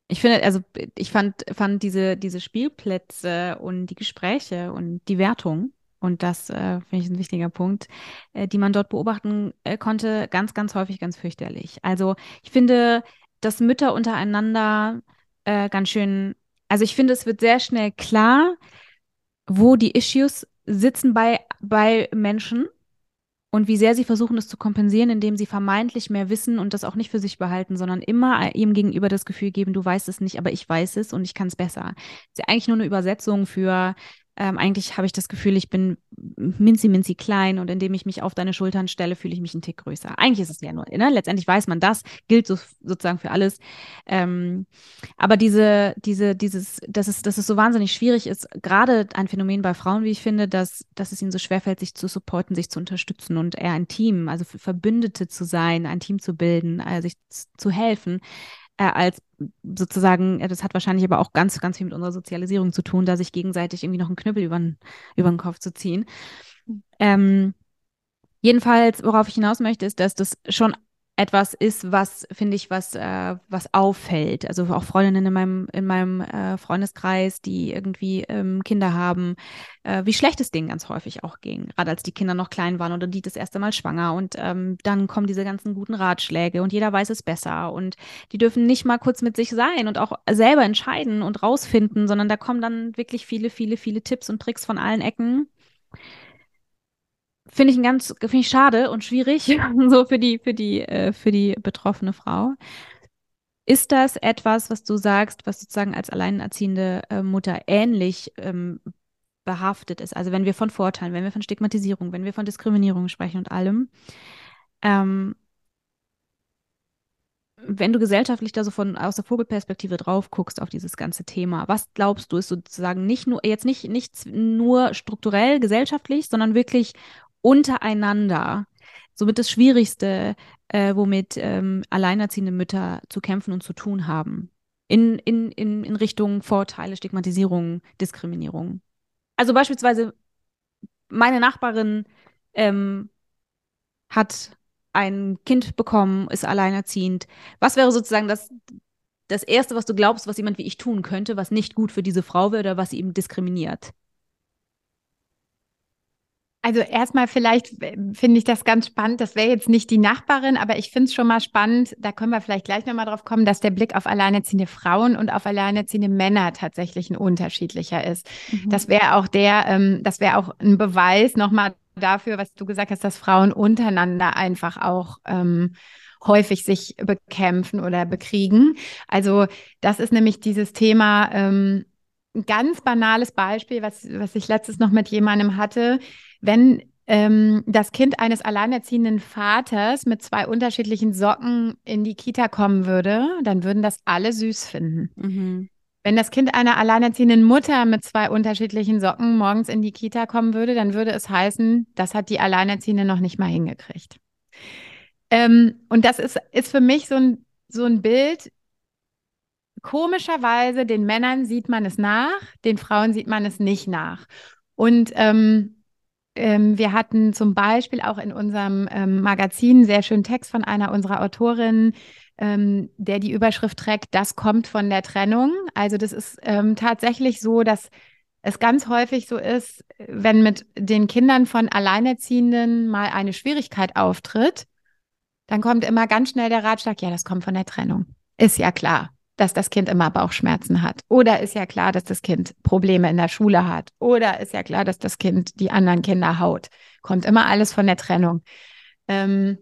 ich finde, also ich fand, fand diese, diese Spielplätze und die Gespräche und die Wertung, und das äh, finde ich ein wichtiger Punkt, äh, die man dort beobachten äh, konnte, ganz, ganz häufig ganz fürchterlich. Also ich finde, dass Mütter untereinander äh, ganz schön, also ich finde, es wird sehr schnell klar, wo die Issues sitzen bei, bei Menschen und wie sehr sie versuchen, das zu kompensieren, indem sie vermeintlich mehr wissen und das auch nicht für sich behalten, sondern immer ihm gegenüber das Gefühl geben, du weißt es nicht, aber ich weiß es und ich kann es besser. Das ist ja eigentlich nur eine Übersetzung für ähm, eigentlich habe ich das Gefühl, ich bin minzi, minzi klein und indem ich mich auf deine Schultern stelle, fühle ich mich einen Tick größer. Eigentlich ist es ja nur, ne? letztendlich weiß man das, gilt so, sozusagen für alles. Ähm, aber diese, diese, dieses, dass es, dass es so wahnsinnig schwierig ist, gerade ein Phänomen bei Frauen, wie ich finde, dass, dass es ihnen so schwerfällt, sich zu supporten, sich zu unterstützen und eher ein Team, also Verbündete zu sein, ein Team zu bilden, äh, sich zu helfen äh, als sozusagen, das hat wahrscheinlich aber auch ganz, ganz viel mit unserer Sozialisierung zu tun, da sich gegenseitig irgendwie noch einen Knüppel über den, über den Kopf zu ziehen. Ähm, jedenfalls, worauf ich hinaus möchte, ist, dass das schon etwas ist, was, finde ich, was, äh, was auffällt. Also auch Freundinnen in meinem, in meinem äh, Freundeskreis, die irgendwie ähm, Kinder haben, äh, wie schlecht es denen ganz häufig auch ging. Gerade als die Kinder noch klein waren oder die das erste Mal schwanger. Und ähm, dann kommen diese ganzen guten Ratschläge und jeder weiß es besser. Und die dürfen nicht mal kurz mit sich sein und auch selber entscheiden und rausfinden, sondern da kommen dann wirklich viele, viele, viele Tipps und Tricks von allen Ecken finde ich ein ganz, finde ich schade und schwierig, so für die, für die, äh, für die betroffene Frau. Ist das etwas, was du sagst, was sozusagen als alleinerziehende äh, Mutter ähnlich ähm, behaftet ist? Also wenn wir von Vorteilen, wenn wir von Stigmatisierung, wenn wir von Diskriminierung sprechen und allem, ähm, wenn du gesellschaftlich da so von aus der Vogelperspektive drauf guckst auf dieses ganze Thema, was glaubst du ist sozusagen nicht nur jetzt nicht nicht nur strukturell gesellschaftlich, sondern wirklich untereinander somit das Schwierigste, äh, womit ähm, alleinerziehende Mütter zu kämpfen und zu tun haben. In, in, in, in Richtung Vorteile, Stigmatisierung, Diskriminierung. Also beispielsweise, meine Nachbarin ähm, hat ein Kind bekommen, ist alleinerziehend. Was wäre sozusagen das, das Erste, was du glaubst, was jemand wie ich tun könnte, was nicht gut für diese Frau wäre oder was sie eben diskriminiert? Also erstmal vielleicht äh, finde ich das ganz spannend. Das wäre jetzt nicht die Nachbarin, aber ich finde es schon mal spannend. Da können wir vielleicht gleich nochmal drauf kommen, dass der Blick auf alleinerziehende Frauen und auf alleinerziehende Männer tatsächlich ein unterschiedlicher ist. Mhm. Das wäre auch der, ähm, das wäre auch ein Beweis nochmal dafür, was du gesagt hast, dass Frauen untereinander einfach auch ähm, häufig sich bekämpfen oder bekriegen. Also das ist nämlich dieses Thema. Ähm, ein ganz banales Beispiel, was, was ich letztes noch mit jemandem hatte wenn ähm, das Kind eines alleinerziehenden Vaters mit zwei unterschiedlichen Socken in die Kita kommen würde, dann würden das alle süß finden. Mhm. Wenn das Kind einer alleinerziehenden Mutter mit zwei unterschiedlichen Socken morgens in die Kita kommen würde, dann würde es heißen, das hat die Alleinerziehende noch nicht mal hingekriegt. Ähm, und das ist, ist für mich so ein, so ein Bild. Komischerweise, den Männern sieht man es nach, den Frauen sieht man es nicht nach. Und ähm, ähm, wir hatten zum Beispiel auch in unserem ähm, Magazin einen sehr schönen Text von einer unserer Autorinnen, ähm, der die Überschrift trägt, das kommt von der Trennung. Also das ist ähm, tatsächlich so, dass es ganz häufig so ist, wenn mit den Kindern von Alleinerziehenden mal eine Schwierigkeit auftritt, dann kommt immer ganz schnell der Ratschlag, ja, das kommt von der Trennung. Ist ja klar dass das Kind immer Bauchschmerzen hat. Oder ist ja klar, dass das Kind Probleme in der Schule hat. Oder ist ja klar, dass das Kind die anderen Kinder haut. kommt immer alles von der Trennung. Ähm,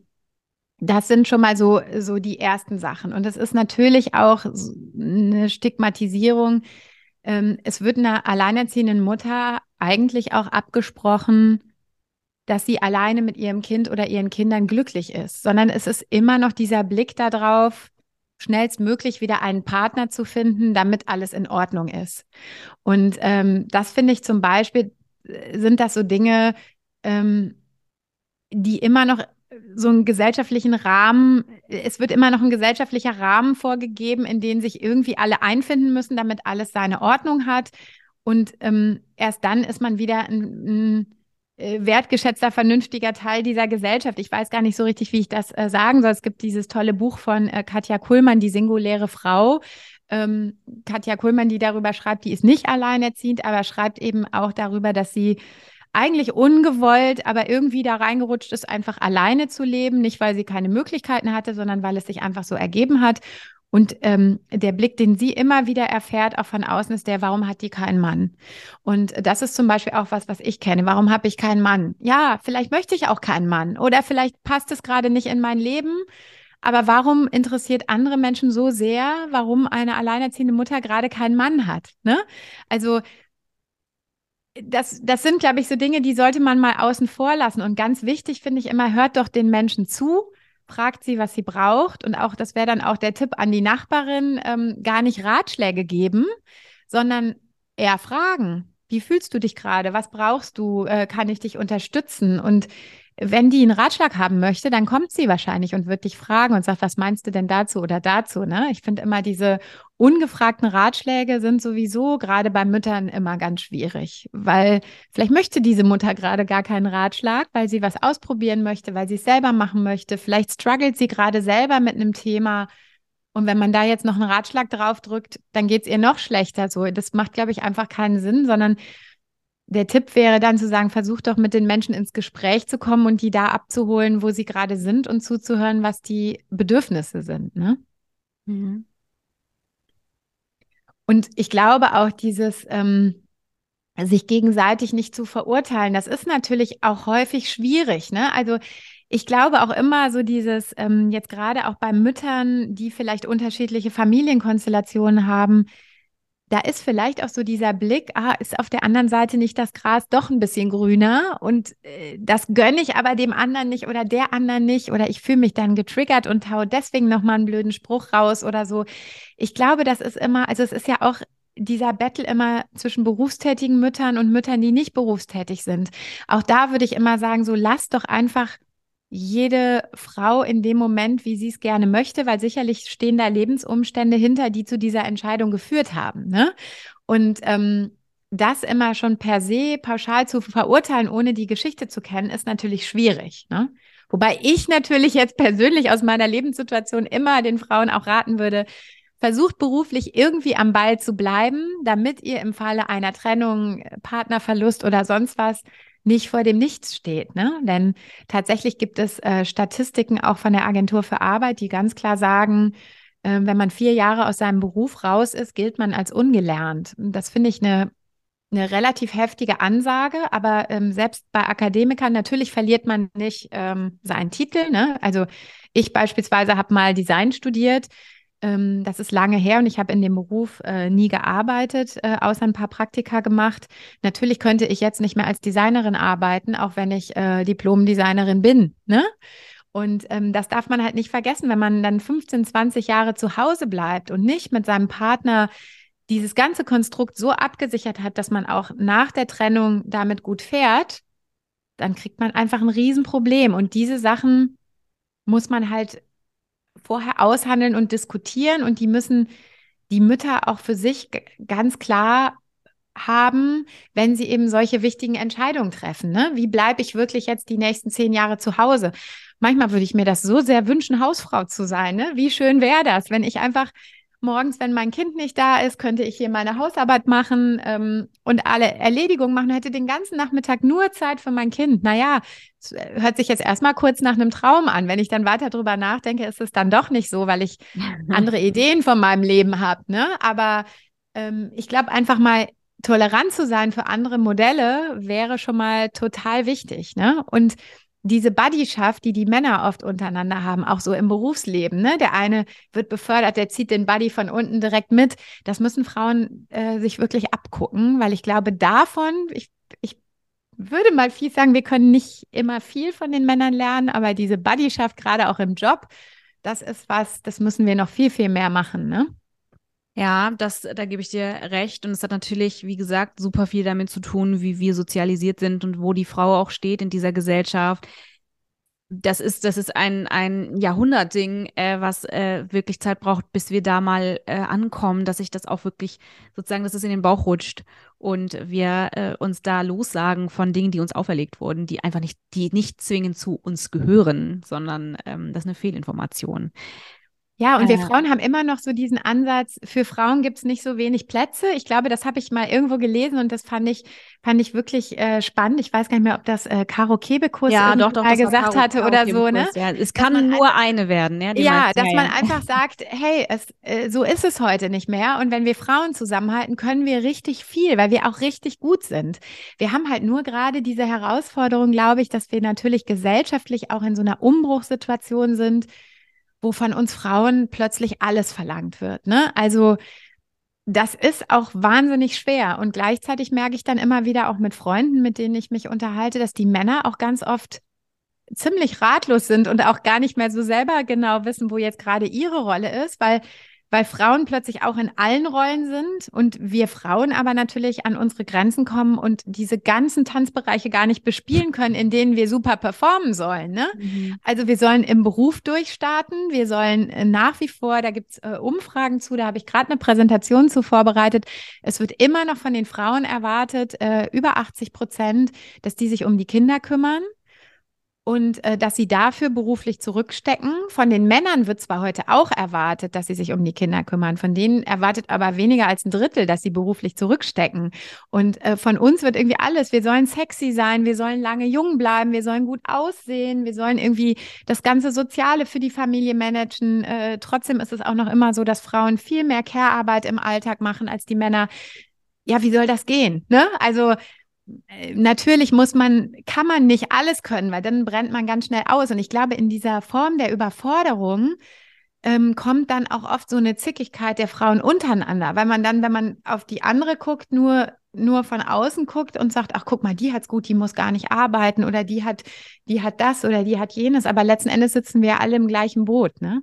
das sind schon mal so, so die ersten Sachen. Und es ist natürlich auch eine Stigmatisierung. Ähm, es wird einer alleinerziehenden Mutter eigentlich auch abgesprochen, dass sie alleine mit ihrem Kind oder ihren Kindern glücklich ist, sondern es ist immer noch dieser Blick darauf, schnellstmöglich wieder einen Partner zu finden, damit alles in Ordnung ist. Und ähm, das finde ich zum Beispiel, äh, sind das so Dinge, ähm, die immer noch so einen gesellschaftlichen Rahmen, es wird immer noch ein gesellschaftlicher Rahmen vorgegeben, in den sich irgendwie alle einfinden müssen, damit alles seine Ordnung hat. Und ähm, erst dann ist man wieder ein, ein wertgeschätzter, vernünftiger Teil dieser Gesellschaft. Ich weiß gar nicht so richtig, wie ich das äh, sagen soll. Es gibt dieses tolle Buch von äh, Katja Kuhlmann, Die singuläre Frau. Ähm, Katja Kuhlmann, die darüber schreibt, die ist nicht alleinerziehend, aber schreibt eben auch darüber, dass sie eigentlich ungewollt, aber irgendwie da reingerutscht ist, einfach alleine zu leben. Nicht, weil sie keine Möglichkeiten hatte, sondern weil es sich einfach so ergeben hat. Und ähm, der Blick, den sie immer wieder erfährt, auch von außen, ist der, warum hat die keinen Mann? Und das ist zum Beispiel auch was, was ich kenne. Warum habe ich keinen Mann? Ja, vielleicht möchte ich auch keinen Mann. Oder vielleicht passt es gerade nicht in mein Leben. Aber warum interessiert andere Menschen so sehr, warum eine alleinerziehende Mutter gerade keinen Mann hat? Ne? Also das, das sind, glaube ich, so Dinge, die sollte man mal außen vor lassen. Und ganz wichtig finde ich immer, hört doch den Menschen zu fragt sie, was sie braucht. Und auch, das wäre dann auch der Tipp an die Nachbarin, ähm, gar nicht Ratschläge geben, sondern eher fragen. Wie fühlst du dich gerade? Was brauchst du? Äh, kann ich dich unterstützen? Und wenn die einen Ratschlag haben möchte, dann kommt sie wahrscheinlich und wird dich fragen und sagt, was meinst du denn dazu oder dazu? Ne? Ich finde immer diese ungefragten Ratschläge sind sowieso gerade bei Müttern immer ganz schwierig, weil vielleicht möchte diese Mutter gerade gar keinen Ratschlag, weil sie was ausprobieren möchte, weil sie es selber machen möchte. Vielleicht struggelt sie gerade selber mit einem Thema. Und wenn man da jetzt noch einen Ratschlag drauf drückt, dann geht es ihr noch schlechter. So, das macht, glaube ich, einfach keinen Sinn, sondern der Tipp wäre dann zu sagen, versucht doch mit den Menschen ins Gespräch zu kommen und die da abzuholen, wo sie gerade sind und zuzuhören, was die Bedürfnisse sind. Ne? Mhm. Und ich glaube auch dieses, ähm, sich gegenseitig nicht zu verurteilen, das ist natürlich auch häufig schwierig. Ne? Also ich glaube auch immer so dieses, ähm, jetzt gerade auch bei Müttern, die vielleicht unterschiedliche Familienkonstellationen haben, da ist vielleicht auch so dieser Blick, ah, ist auf der anderen Seite nicht das Gras doch ein bisschen grüner und äh, das gönne ich aber dem anderen nicht oder der anderen nicht oder ich fühle mich dann getriggert und hau deswegen nochmal einen blöden Spruch raus oder so. Ich glaube, das ist immer, also es ist ja auch dieser Battle immer zwischen berufstätigen Müttern und Müttern, die nicht berufstätig sind. Auch da würde ich immer sagen, so lass doch einfach jede Frau in dem Moment, wie sie es gerne möchte, weil sicherlich stehen da Lebensumstände hinter, die zu dieser Entscheidung geführt haben. Ne? Und ähm, das immer schon per se pauschal zu verurteilen, ohne die Geschichte zu kennen, ist natürlich schwierig. Ne? Wobei ich natürlich jetzt persönlich aus meiner Lebenssituation immer den Frauen auch raten würde, versucht beruflich irgendwie am Ball zu bleiben, damit ihr im Falle einer Trennung, Partnerverlust oder sonst was nicht vor dem Nichts steht. Ne? Denn tatsächlich gibt es äh, Statistiken auch von der Agentur für Arbeit, die ganz klar sagen, äh, wenn man vier Jahre aus seinem Beruf raus ist, gilt man als ungelernt. Das finde ich eine eine relativ heftige Ansage, aber ähm, selbst bei Akademikern natürlich verliert man nicht ähm, seinen Titel. Ne? Also ich beispielsweise habe mal Design studiert. Ähm, das ist lange her und ich habe in dem Beruf äh, nie gearbeitet, äh, außer ein paar Praktika gemacht. Natürlich könnte ich jetzt nicht mehr als Designerin arbeiten, auch wenn ich äh, Diplom-Designerin bin. Ne? Und ähm, das darf man halt nicht vergessen, wenn man dann 15, 20 Jahre zu Hause bleibt und nicht mit seinem Partner dieses ganze Konstrukt so abgesichert hat, dass man auch nach der Trennung damit gut fährt, dann kriegt man einfach ein Riesenproblem. Und diese Sachen muss man halt vorher aushandeln und diskutieren und die müssen die Mütter auch für sich ganz klar haben, wenn sie eben solche wichtigen Entscheidungen treffen. Ne? Wie bleibe ich wirklich jetzt die nächsten zehn Jahre zu Hause? Manchmal würde ich mir das so sehr wünschen, Hausfrau zu sein. Ne? Wie schön wäre das, wenn ich einfach morgens, wenn mein Kind nicht da ist, könnte ich hier meine Hausarbeit machen ähm, und alle Erledigungen machen, hätte den ganzen Nachmittag nur Zeit für mein Kind. Naja, äh, hört sich jetzt erstmal kurz nach einem Traum an. Wenn ich dann weiter drüber nachdenke, ist es dann doch nicht so, weil ich andere Ideen von meinem Leben habe. Ne? Aber ähm, ich glaube einfach mal, tolerant zu sein für andere Modelle wäre schon mal total wichtig. Ne? Und diese Buddyschaft, die die Männer oft untereinander haben, auch so im Berufsleben. Ne? Der eine wird befördert, der zieht den Buddy von unten direkt mit. Das müssen Frauen äh, sich wirklich abgucken, weil ich glaube, davon, ich, ich würde mal viel sagen, wir können nicht immer viel von den Männern lernen, aber diese Buddyschaft, gerade auch im Job, das ist was, das müssen wir noch viel, viel mehr machen. Ne? Ja, das, da gebe ich dir recht. Und es hat natürlich, wie gesagt, super viel damit zu tun, wie wir sozialisiert sind und wo die Frau auch steht in dieser Gesellschaft. Das ist, das ist ein, ein Jahrhundertding, äh, was äh, wirklich Zeit braucht, bis wir da mal äh, ankommen, dass sich das auch wirklich sozusagen, dass es in den Bauch rutscht und wir äh, uns da lossagen von Dingen, die uns auferlegt wurden, die einfach nicht, die nicht zwingend zu uns gehören, sondern ähm, das ist eine Fehlinformation. Ja, und wir Frauen haben immer noch so diesen Ansatz, für Frauen gibt es nicht so wenig Plätze. Ich glaube, das habe ich mal irgendwo gelesen und das fand ich, fand ich wirklich äh, spannend. Ich weiß gar nicht mehr, ob das äh, Caro Kebekus ja, doch, doch, mal gesagt Karo, hatte Karo oder so. Ne? Ja, es kann nur eine werden. Ja, ja dass man einfach sagt, hey, es, äh, so ist es heute nicht mehr. Und wenn wir Frauen zusammenhalten, können wir richtig viel, weil wir auch richtig gut sind. Wir haben halt nur gerade diese Herausforderung, glaube ich, dass wir natürlich gesellschaftlich auch in so einer Umbruchssituation sind wo von uns Frauen plötzlich alles verlangt wird. Ne? Also das ist auch wahnsinnig schwer. Und gleichzeitig merke ich dann immer wieder auch mit Freunden, mit denen ich mich unterhalte, dass die Männer auch ganz oft ziemlich ratlos sind und auch gar nicht mehr so selber genau wissen, wo jetzt gerade ihre Rolle ist, weil weil Frauen plötzlich auch in allen Rollen sind und wir Frauen aber natürlich an unsere Grenzen kommen und diese ganzen Tanzbereiche gar nicht bespielen können, in denen wir super performen sollen. Ne? Mhm. Also wir sollen im Beruf durchstarten, wir sollen äh, nach wie vor, da gibt's äh, Umfragen zu, da habe ich gerade eine Präsentation zu vorbereitet. Es wird immer noch von den Frauen erwartet, äh, über 80 Prozent, dass die sich um die Kinder kümmern und äh, dass sie dafür beruflich zurückstecken. Von den Männern wird zwar heute auch erwartet, dass sie sich um die Kinder kümmern, von denen erwartet aber weniger als ein Drittel, dass sie beruflich zurückstecken. Und äh, von uns wird irgendwie alles. Wir sollen sexy sein, wir sollen lange jung bleiben, wir sollen gut aussehen, wir sollen irgendwie das ganze Soziale für die Familie managen. Äh, trotzdem ist es auch noch immer so, dass Frauen viel mehr Care-Arbeit im Alltag machen als die Männer. Ja, wie soll das gehen? Ne? Also natürlich muss man, kann man nicht alles können, weil dann brennt man ganz schnell aus. Und ich glaube, in dieser Form der Überforderung ähm, kommt dann auch oft so eine Zickigkeit der Frauen untereinander, weil man dann, wenn man auf die andere guckt, nur nur von außen guckt und sagt, ach guck mal, die hat's gut, die muss gar nicht arbeiten oder die hat, die hat das oder die hat jenes, aber letzten Endes sitzen wir alle im gleichen Boot, ne?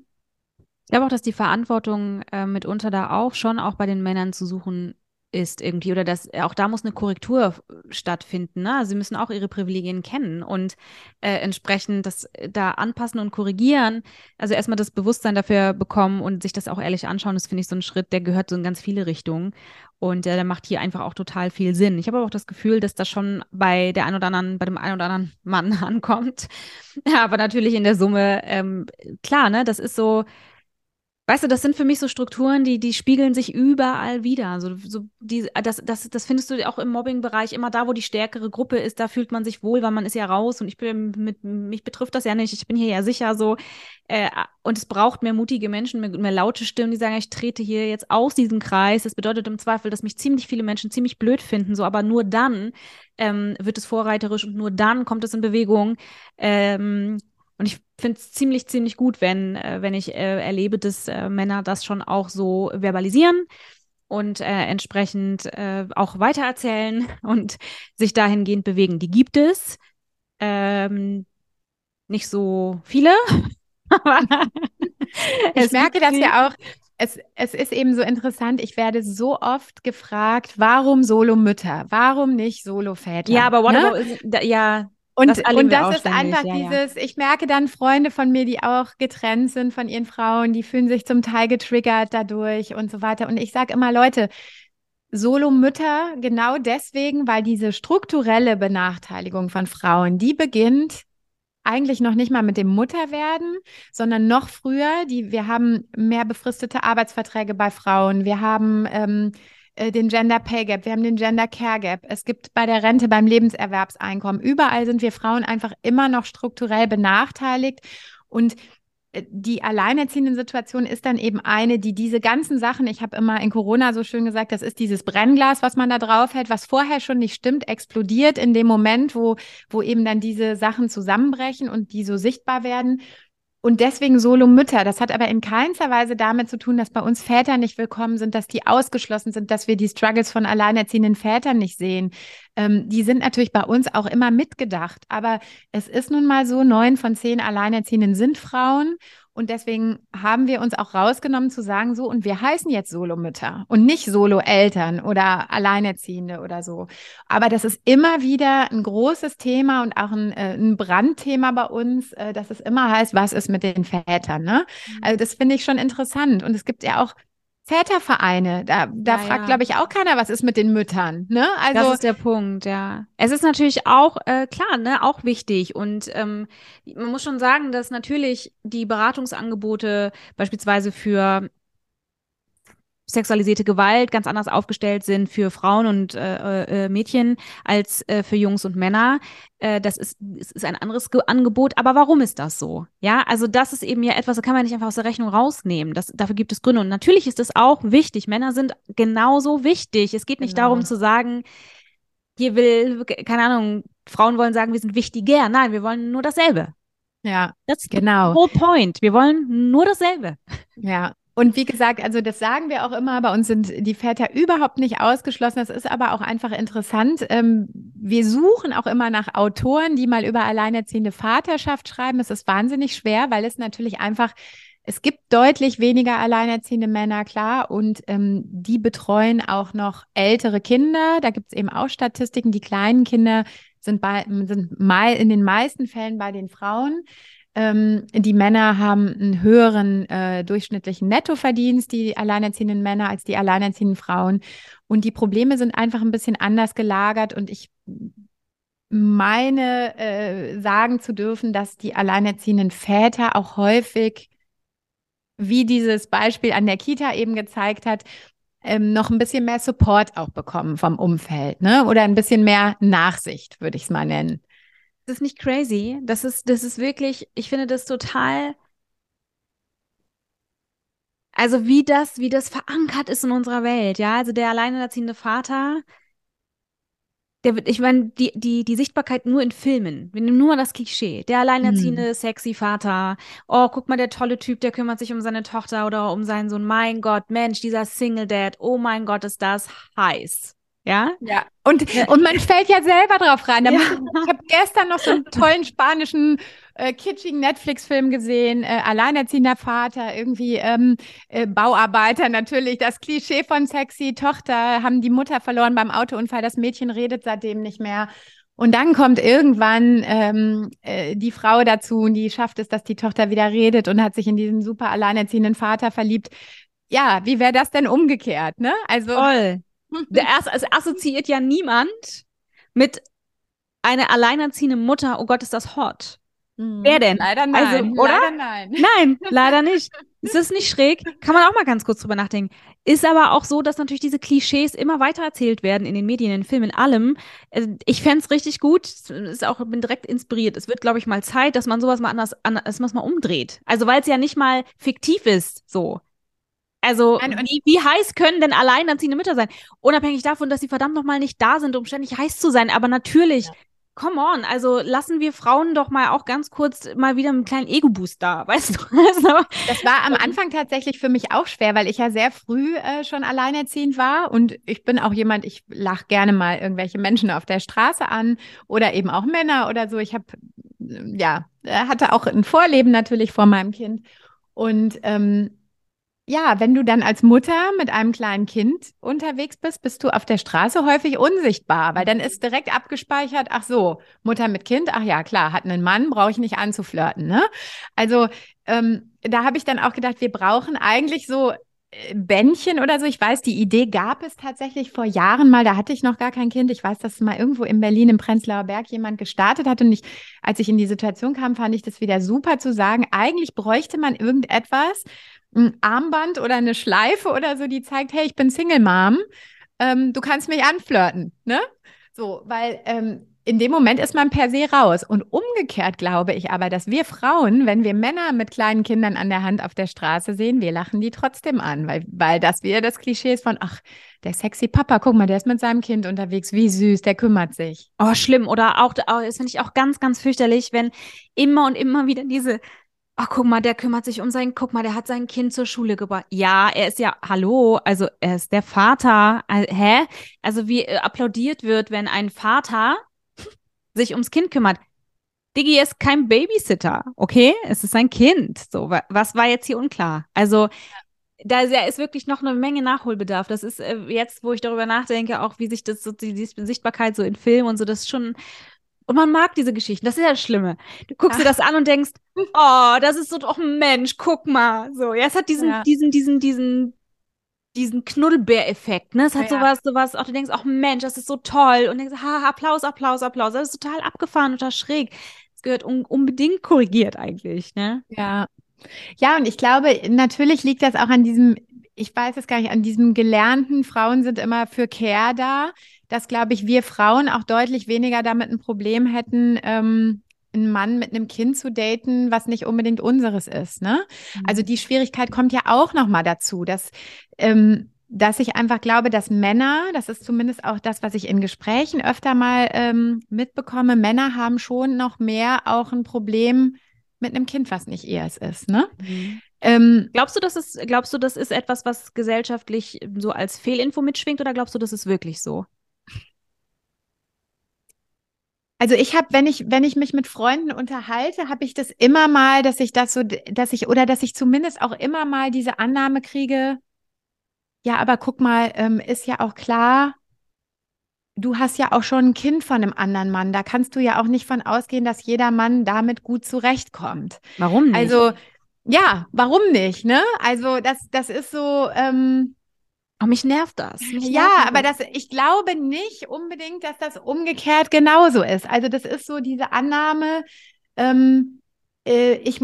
Ich glaube auch, dass die Verantwortung äh, mitunter da auch schon auch bei den Männern zu suchen ist irgendwie oder dass auch da muss eine Korrektur stattfinden. Ne? Also sie müssen auch ihre Privilegien kennen und äh, entsprechend das äh, da anpassen und korrigieren. Also erstmal das Bewusstsein dafür bekommen und sich das auch ehrlich anschauen, das finde ich so ein Schritt, der gehört so in ganz viele Richtungen und äh, der macht hier einfach auch total viel Sinn. Ich habe aber auch das Gefühl, dass das schon bei der ein oder anderen, bei dem einen oder anderen Mann ankommt. Ja, aber natürlich in der Summe, ähm, klar, ne, das ist so, Weißt du, das sind für mich so Strukturen, die, die spiegeln sich überall wieder. So, so die, das, das, das findest du auch im Mobbing-Bereich. Immer da, wo die stärkere Gruppe ist, da fühlt man sich wohl, weil man ist ja raus und ich bin mit, mich betrifft das ja nicht. Ich bin hier ja sicher so. Äh, und es braucht mehr mutige Menschen, mehr, mehr laute Stimmen, die sagen, ich trete hier jetzt aus diesem Kreis. Das bedeutet im Zweifel, dass mich ziemlich viele Menschen ziemlich blöd finden, so, aber nur dann ähm, wird es vorreiterisch und nur dann kommt es in Bewegung. Ähm, und ich finde es ziemlich, ziemlich gut, wenn, äh, wenn ich äh, erlebe, dass äh, Männer das schon auch so verbalisieren und äh, entsprechend äh, auch weitererzählen und sich dahingehend bewegen. Die gibt es. Ähm, nicht so viele. ich merke das ja auch. Es, es ist eben so interessant. Ich werde so oft gefragt, warum Solo-Mütter? Warum nicht Solo-Väter? Ja, aber what ne? about, ja, und das, und das ist einfach ja, dieses, ich merke dann Freunde von mir, die auch getrennt sind von ihren Frauen, die fühlen sich zum Teil getriggert dadurch und so weiter. Und ich sage immer, Leute, Solo-Mütter genau deswegen, weil diese strukturelle Benachteiligung von Frauen, die beginnt eigentlich noch nicht mal mit dem Mutterwerden, sondern noch früher. Die, wir haben mehr befristete Arbeitsverträge bei Frauen. Wir haben ähm, äh, den Gender Pay Gap, wir haben den Gender Care Gap, es gibt bei der Rente, beim Lebenserwerbseinkommen, überall sind wir Frauen einfach immer noch strukturell benachteiligt und äh, die alleinerziehenden Situation ist dann eben eine, die diese ganzen Sachen, ich habe immer in Corona so schön gesagt, das ist dieses Brennglas, was man da drauf hält, was vorher schon nicht stimmt, explodiert in dem Moment, wo, wo eben dann diese Sachen zusammenbrechen und die so sichtbar werden. Und deswegen Solo-Mütter. Das hat aber in keinster Weise damit zu tun, dass bei uns Väter nicht willkommen sind, dass die ausgeschlossen sind, dass wir die Struggles von alleinerziehenden Vätern nicht sehen. Ähm, die sind natürlich bei uns auch immer mitgedacht. Aber es ist nun mal so, neun von zehn Alleinerziehenden sind Frauen. Und deswegen haben wir uns auch rausgenommen zu sagen, so, und wir heißen jetzt Solomütter und nicht Solo-Eltern oder Alleinerziehende oder so. Aber das ist immer wieder ein großes Thema und auch ein, äh, ein Brandthema bei uns, äh, dass es immer heißt, was ist mit den Vätern? Ne? Mhm. Also das finde ich schon interessant. Und es gibt ja auch Vätervereine. Da, da ja, fragt, ja. glaube ich, auch keiner, was ist mit den Müttern. Ne? Also, das ist der Punkt, ja. Es ist natürlich auch, äh, klar, ne, auch wichtig. Und ähm, man muss schon sagen, dass natürlich die Beratungsangebote beispielsweise für sexualisierte Gewalt ganz anders aufgestellt sind für Frauen und äh, äh, Mädchen als äh, für Jungs und Männer. Äh, das ist, ist ein anderes Ge Angebot. Aber warum ist das so? Ja, also das ist eben ja etwas, da kann man nicht einfach aus der Rechnung rausnehmen. Das, dafür gibt es Gründe. Und natürlich ist es auch wichtig. Männer sind genauso wichtig. Es geht nicht genau. darum zu sagen, hier will, keine Ahnung, Frauen wollen sagen, wir sind wichtiger. Nein, wir wollen nur dasselbe. Ja, das ist genau. Whole point. Wir wollen nur dasselbe. Ja, und wie gesagt, also das sagen wir auch immer, bei uns sind die Väter überhaupt nicht ausgeschlossen. Das ist aber auch einfach interessant. Ähm, wir suchen auch immer nach Autoren, die mal über alleinerziehende Vaterschaft schreiben. Es ist wahnsinnig schwer, weil es natürlich einfach es gibt deutlich weniger alleinerziehende Männer, klar, und ähm, die betreuen auch noch ältere Kinder. Da gibt es eben auch Statistiken. Die kleinen Kinder sind, bei, sind mal in den meisten Fällen bei den Frauen. Ähm, die Männer haben einen höheren äh, durchschnittlichen Nettoverdienst, die alleinerziehenden Männer, als die alleinerziehenden Frauen. Und die Probleme sind einfach ein bisschen anders gelagert. Und ich meine, äh, sagen zu dürfen, dass die alleinerziehenden Väter auch häufig, wie dieses Beispiel an der Kita eben gezeigt hat, ähm, noch ein bisschen mehr Support auch bekommen vom Umfeld, ne? Oder ein bisschen mehr Nachsicht, würde ich es mal nennen. Das ist nicht crazy. Das ist, das ist wirklich, ich finde das total. Also wie das, wie das verankert ist in unserer Welt, ja. Also der alleinerziehende Vater, der wird, ich meine, die, die, die Sichtbarkeit nur in Filmen. Wir nehmen nur mal das Klischee. Der alleinerziehende, hm. sexy Vater. Oh, guck mal, der tolle Typ, der kümmert sich um seine Tochter oder um seinen Sohn. Mein Gott, Mensch, dieser Single Dad. Oh mein Gott, ist das heiß. Ja? Ja. Und, und man fällt ja selber drauf rein. Ja. Ich habe gestern noch so einen tollen spanischen äh, kitschigen Netflix-Film gesehen, äh, alleinerziehender Vater, irgendwie ähm, äh, Bauarbeiter natürlich, das Klischee von sexy Tochter, haben die Mutter verloren beim Autounfall, das Mädchen redet seitdem nicht mehr. Und dann kommt irgendwann ähm, äh, die Frau dazu und die schafft es, dass die Tochter wieder redet und hat sich in diesen super alleinerziehenden Vater verliebt. Ja, wie wäre das denn umgekehrt, ne? Also Voll. Der erste, es assoziiert ja niemand mit einer alleinerziehenden Mutter. Oh Gott, ist das hot. Mhm. Wer denn? Leider nein. Also, oder? Leider nein. Nein, leider nicht. Ist das nicht schräg? Kann man auch mal ganz kurz drüber nachdenken. Ist aber auch so, dass natürlich diese Klischees immer weiter erzählt werden in den Medien, in Filmen, in allem. Äh, ich fände es richtig gut. Ist auch, bin direkt inspiriert. Es wird, glaube ich, mal Zeit, dass man sowas mal anders, anders dass man es mal umdreht. Also, weil es ja nicht mal fiktiv ist, so. Also, wie, wie heiß können denn alleinerziehende Mütter sein? Unabhängig davon, dass sie verdammt nochmal nicht da sind, um ständig heiß zu sein. Aber natürlich, ja. come on, also lassen wir Frauen doch mal auch ganz kurz mal wieder einen kleinen Ego-Boost da, weißt du? Also, das war am Anfang tatsächlich für mich auch schwer, weil ich ja sehr früh äh, schon alleinerziehend war. Und ich bin auch jemand, ich lach gerne mal irgendwelche Menschen auf der Straße an oder eben auch Männer oder so. Ich habe, ja, hatte auch ein Vorleben natürlich vor meinem Kind. Und ähm, ja, wenn du dann als Mutter mit einem kleinen Kind unterwegs bist, bist du auf der Straße häufig unsichtbar, weil dann ist direkt abgespeichert, ach so, Mutter mit Kind, ach ja, klar, hat einen Mann, brauche ich nicht anzuflirten. Ne? Also ähm, da habe ich dann auch gedacht, wir brauchen eigentlich so äh, Bändchen oder so. Ich weiß, die Idee gab es tatsächlich vor Jahren mal. Da hatte ich noch gar kein Kind. Ich weiß, dass mal irgendwo in Berlin im Prenzlauer Berg jemand gestartet hat. Und ich, als ich in die Situation kam, fand ich das wieder super zu sagen. Eigentlich bräuchte man irgendetwas, ein Armband oder eine Schleife oder so, die zeigt, hey, ich bin Single Mom, ähm, du kannst mich anflirten, ne? So, weil ähm, in dem Moment ist man per se raus. Und umgekehrt glaube ich aber, dass wir Frauen, wenn wir Männer mit kleinen Kindern an der Hand auf der Straße sehen, wir lachen die trotzdem an, weil, weil das wieder das Klischee ist von, ach, der sexy Papa, guck mal, der ist mit seinem Kind unterwegs, wie süß, der kümmert sich. Oh, schlimm. Oder auch, das finde ich auch ganz, ganz fürchterlich, wenn immer und immer wieder diese ach guck mal, der kümmert sich um sein, guck mal, der hat sein Kind zur Schule gebracht. Ja, er ist ja, hallo, also er ist der Vater. Also, hä? Also wie äh, applaudiert wird, wenn ein Vater sich ums Kind kümmert. Diggi ist kein Babysitter, okay? Es ist ein Kind. So, was war jetzt hier unklar? Also, da ist wirklich noch eine Menge Nachholbedarf. Das ist äh, jetzt, wo ich darüber nachdenke, auch wie sich das so, die, die Sichtbarkeit so in Filmen und so, das ist schon und man mag diese Geschichten. Das ist ja das Schlimme. Du guckst Ach. dir das an und denkst, oh, das ist so doch ein Mensch, guck mal. So, ja, es hat diesen, ja. diesen, diesen, diesen, diesen Knuddelbär-Effekt, ne? Es hat ja. sowas, sowas, auch du denkst, ach Mensch, das ist so toll. Und denkst, ha, Applaus, Applaus, Applaus. Das ist total abgefahren oder schräg. Das gehört un unbedingt korrigiert eigentlich, ne? Ja. Ja, und ich glaube, natürlich liegt das auch an diesem, ich weiß es gar nicht, an diesem gelernten, Frauen sind immer für Care da dass, glaube ich, wir Frauen auch deutlich weniger damit ein Problem hätten, ähm, einen Mann mit einem Kind zu daten, was nicht unbedingt unseres ist. Ne? Mhm. Also die Schwierigkeit kommt ja auch noch mal dazu, dass ähm, dass ich einfach glaube, dass Männer, das ist zumindest auch das, was ich in Gesprächen öfter mal ähm, mitbekomme, Männer haben schon noch mehr auch ein Problem mit einem Kind, was nicht ihres ist. Ne? Mhm. Ähm, glaubst du, das ist, glaubst du, das ist etwas, was gesellschaftlich so als Fehlinfo mitschwingt, oder glaubst du, das ist wirklich so? Also ich habe, wenn ich, wenn ich mich mit Freunden unterhalte, habe ich das immer mal, dass ich das so, dass ich, oder dass ich zumindest auch immer mal diese Annahme kriege, ja, aber guck mal, ähm, ist ja auch klar, du hast ja auch schon ein Kind von einem anderen Mann. Da kannst du ja auch nicht von ausgehen, dass jeder Mann damit gut zurechtkommt. Warum nicht? Also, ja, warum nicht, ne? Also, das, das ist so, ähm, Oh, mich nervt das. Mich ja, nervt aber das, ich glaube nicht unbedingt, dass das umgekehrt genauso ist. Also das ist so diese Annahme, ähm, äh, ich,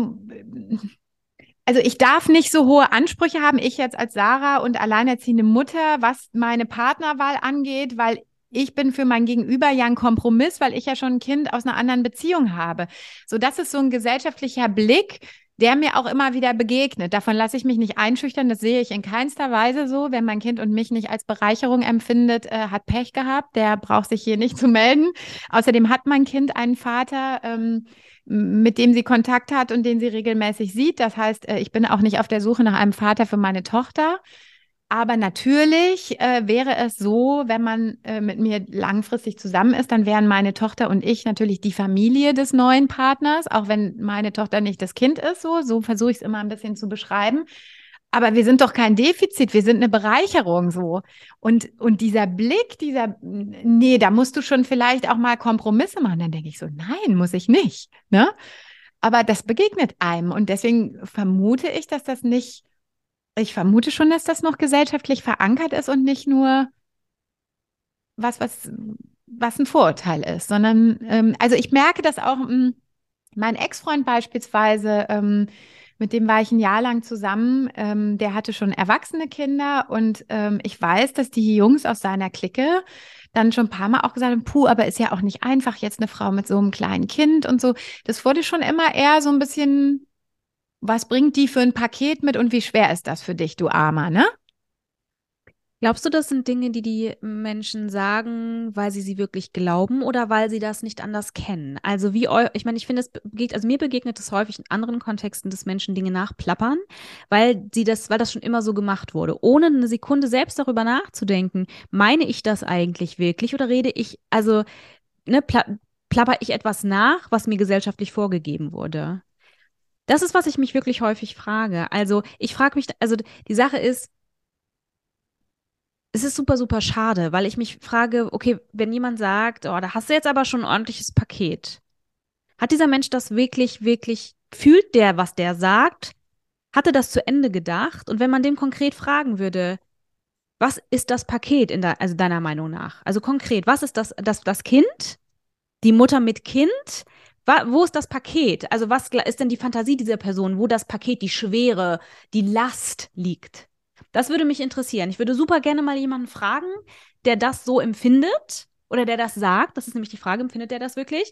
also ich darf nicht so hohe Ansprüche haben, ich jetzt als Sarah und alleinerziehende Mutter, was meine Partnerwahl angeht, weil ich bin für mein Gegenüber ja ein Kompromiss, weil ich ja schon ein Kind aus einer anderen Beziehung habe. So, das ist so ein gesellschaftlicher Blick, der mir auch immer wieder begegnet. Davon lasse ich mich nicht einschüchtern. Das sehe ich in keinster Weise so. Wer mein Kind und mich nicht als Bereicherung empfindet, äh, hat Pech gehabt. Der braucht sich hier nicht zu melden. Außerdem hat mein Kind einen Vater, ähm, mit dem sie Kontakt hat und den sie regelmäßig sieht. Das heißt, äh, ich bin auch nicht auf der Suche nach einem Vater für meine Tochter. Aber natürlich äh, wäre es so, wenn man äh, mit mir langfristig zusammen ist, dann wären meine Tochter und ich natürlich die Familie des neuen Partners, auch wenn meine Tochter nicht das Kind ist, so, so versuche ich es immer ein bisschen zu beschreiben. Aber wir sind doch kein Defizit, wir sind eine Bereicherung so. Und, und dieser Blick, dieser, nee, da musst du schon vielleicht auch mal Kompromisse machen. Dann denke ich so, nein, muss ich nicht. Ne? Aber das begegnet einem. Und deswegen vermute ich, dass das nicht ich vermute schon, dass das noch gesellschaftlich verankert ist und nicht nur was, was, was ein Vorurteil ist, sondern, ähm, also ich merke das auch, ähm, mein Ex-Freund beispielsweise, ähm, mit dem war ich ein Jahr lang zusammen, ähm, der hatte schon erwachsene Kinder und ähm, ich weiß, dass die Jungs aus seiner Clique dann schon ein paar Mal auch gesagt haben, puh, aber ist ja auch nicht einfach jetzt eine Frau mit so einem kleinen Kind und so. Das wurde schon immer eher so ein bisschen was bringt die für ein Paket mit und wie schwer ist das für dich, du Armer, ne? Glaubst du, das sind Dinge, die die Menschen sagen, weil sie sie wirklich glauben oder weil sie das nicht anders kennen? Also wie, ich meine, ich finde, es begegnet, also mir begegnet es häufig in anderen Kontexten, dass Menschen Dinge nachplappern, weil sie das, weil das schon immer so gemacht wurde, ohne eine Sekunde selbst darüber nachzudenken. Meine ich das eigentlich wirklich oder rede ich, also ne, pla plapper ich etwas nach, was mir gesellschaftlich vorgegeben wurde? Das ist, was ich mich wirklich häufig frage. Also ich frage mich, also die Sache ist, es ist super, super schade, weil ich mich frage, okay, wenn jemand sagt, oh, da hast du jetzt aber schon ein ordentliches Paket. Hat dieser Mensch das wirklich, wirklich, fühlt der, was der sagt? Hatte das zu Ende gedacht? Und wenn man dem konkret fragen würde, was ist das Paket in der, also deiner Meinung nach? Also konkret, was ist das, das, das Kind? Die Mutter mit Kind? Wo ist das Paket? Also was ist denn die Fantasie dieser Person, wo das Paket, die Schwere, die Last liegt? Das würde mich interessieren. Ich würde super gerne mal jemanden fragen, der das so empfindet oder der das sagt, das ist nämlich die Frage, empfindet der das wirklich?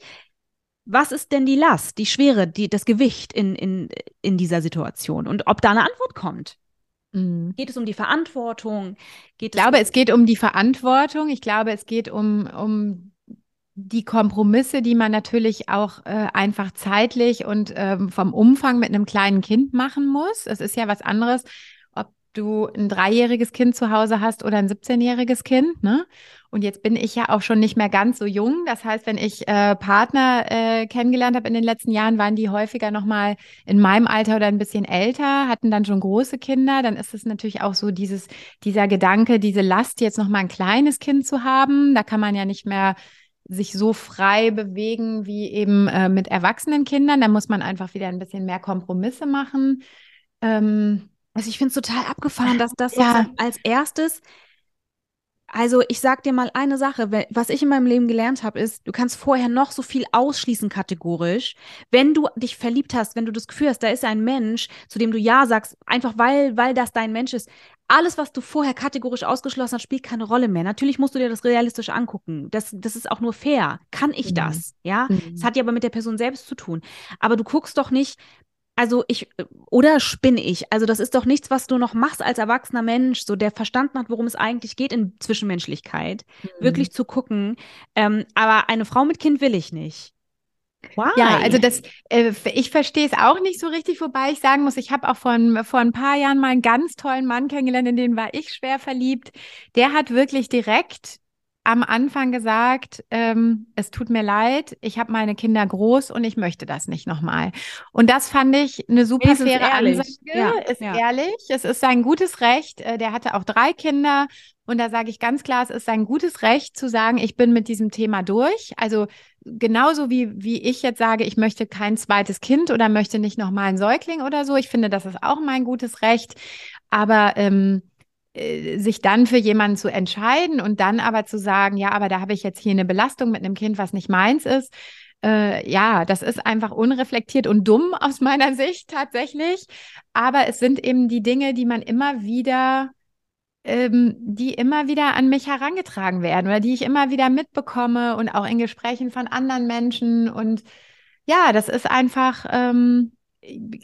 Was ist denn die Last, die Schwere, die, das Gewicht in, in, in dieser Situation und ob da eine Antwort kommt? Mhm. Geht es um die Verantwortung? Geht ich glaube, es, um es geht um die Verantwortung. Ich glaube, es geht um, um die Kompromisse, die man natürlich auch äh, einfach zeitlich und ähm, vom Umfang mit einem kleinen Kind machen muss. Es ist ja was anderes, ob du ein dreijähriges Kind zu Hause hast oder ein 17-jähriges Kind. Ne? Und jetzt bin ich ja auch schon nicht mehr ganz so jung. Das heißt, wenn ich äh, Partner äh, kennengelernt habe in den letzten Jahren, waren die häufiger noch mal in meinem Alter oder ein bisschen älter, hatten dann schon große Kinder. Dann ist es natürlich auch so dieses dieser Gedanke, diese Last jetzt noch mal ein kleines Kind zu haben. Da kann man ja nicht mehr sich so frei bewegen wie eben äh, mit erwachsenen Kindern. Da muss man einfach wieder ein bisschen mehr Kompromisse machen. Ähm, also ich finde es total abgefahren, dass das ja. als erstes also ich sag dir mal eine Sache, was ich in meinem Leben gelernt habe, ist, du kannst vorher noch so viel ausschließen kategorisch. Wenn du dich verliebt hast, wenn du das Gefühl hast, da ist ein Mensch, zu dem du ja sagst, einfach weil, weil das dein Mensch ist, alles, was du vorher kategorisch ausgeschlossen hast, spielt keine Rolle mehr. Natürlich musst du dir das realistisch angucken. Das, das ist auch nur fair. Kann ich mhm. das? Ja. Mhm. Das hat ja aber mit der Person selbst zu tun. Aber du guckst doch nicht, also ich, oder spinne ich? Also das ist doch nichts, was du noch machst als erwachsener Mensch, so der verstanden hat, worum es eigentlich geht in Zwischenmenschlichkeit, mhm. wirklich zu gucken. Ähm, aber eine Frau mit Kind will ich nicht. Why? Ja, also das, äh, ich verstehe es auch nicht so richtig, wobei ich sagen muss, ich habe auch vor, vor ein paar Jahren mal einen ganz tollen Mann kennengelernt, in den war ich schwer verliebt. Der hat wirklich direkt am Anfang gesagt, ähm, es tut mir leid, ich habe meine Kinder groß und ich möchte das nicht nochmal. Und das fand ich eine super faire Ansage. Ja, ist ja. ehrlich, es ist sein gutes Recht. Äh, der hatte auch drei Kinder und da sage ich ganz klar, es ist sein gutes Recht zu sagen, ich bin mit diesem Thema durch. Also genauso wie, wie ich jetzt sage, ich möchte kein zweites Kind oder möchte nicht nochmal einen Säugling oder so. Ich finde, das ist auch mein gutes Recht. Aber ähm, äh, sich dann für jemanden zu entscheiden und dann aber zu sagen, ja, aber da habe ich jetzt hier eine Belastung mit einem Kind, was nicht meins ist. Äh, ja, das ist einfach unreflektiert und dumm aus meiner Sicht tatsächlich. Aber es sind eben die Dinge, die man immer wieder, ähm, die immer wieder an mich herangetragen werden oder die ich immer wieder mitbekomme und auch in Gesprächen von anderen Menschen. Und ja, das ist einfach, ähm,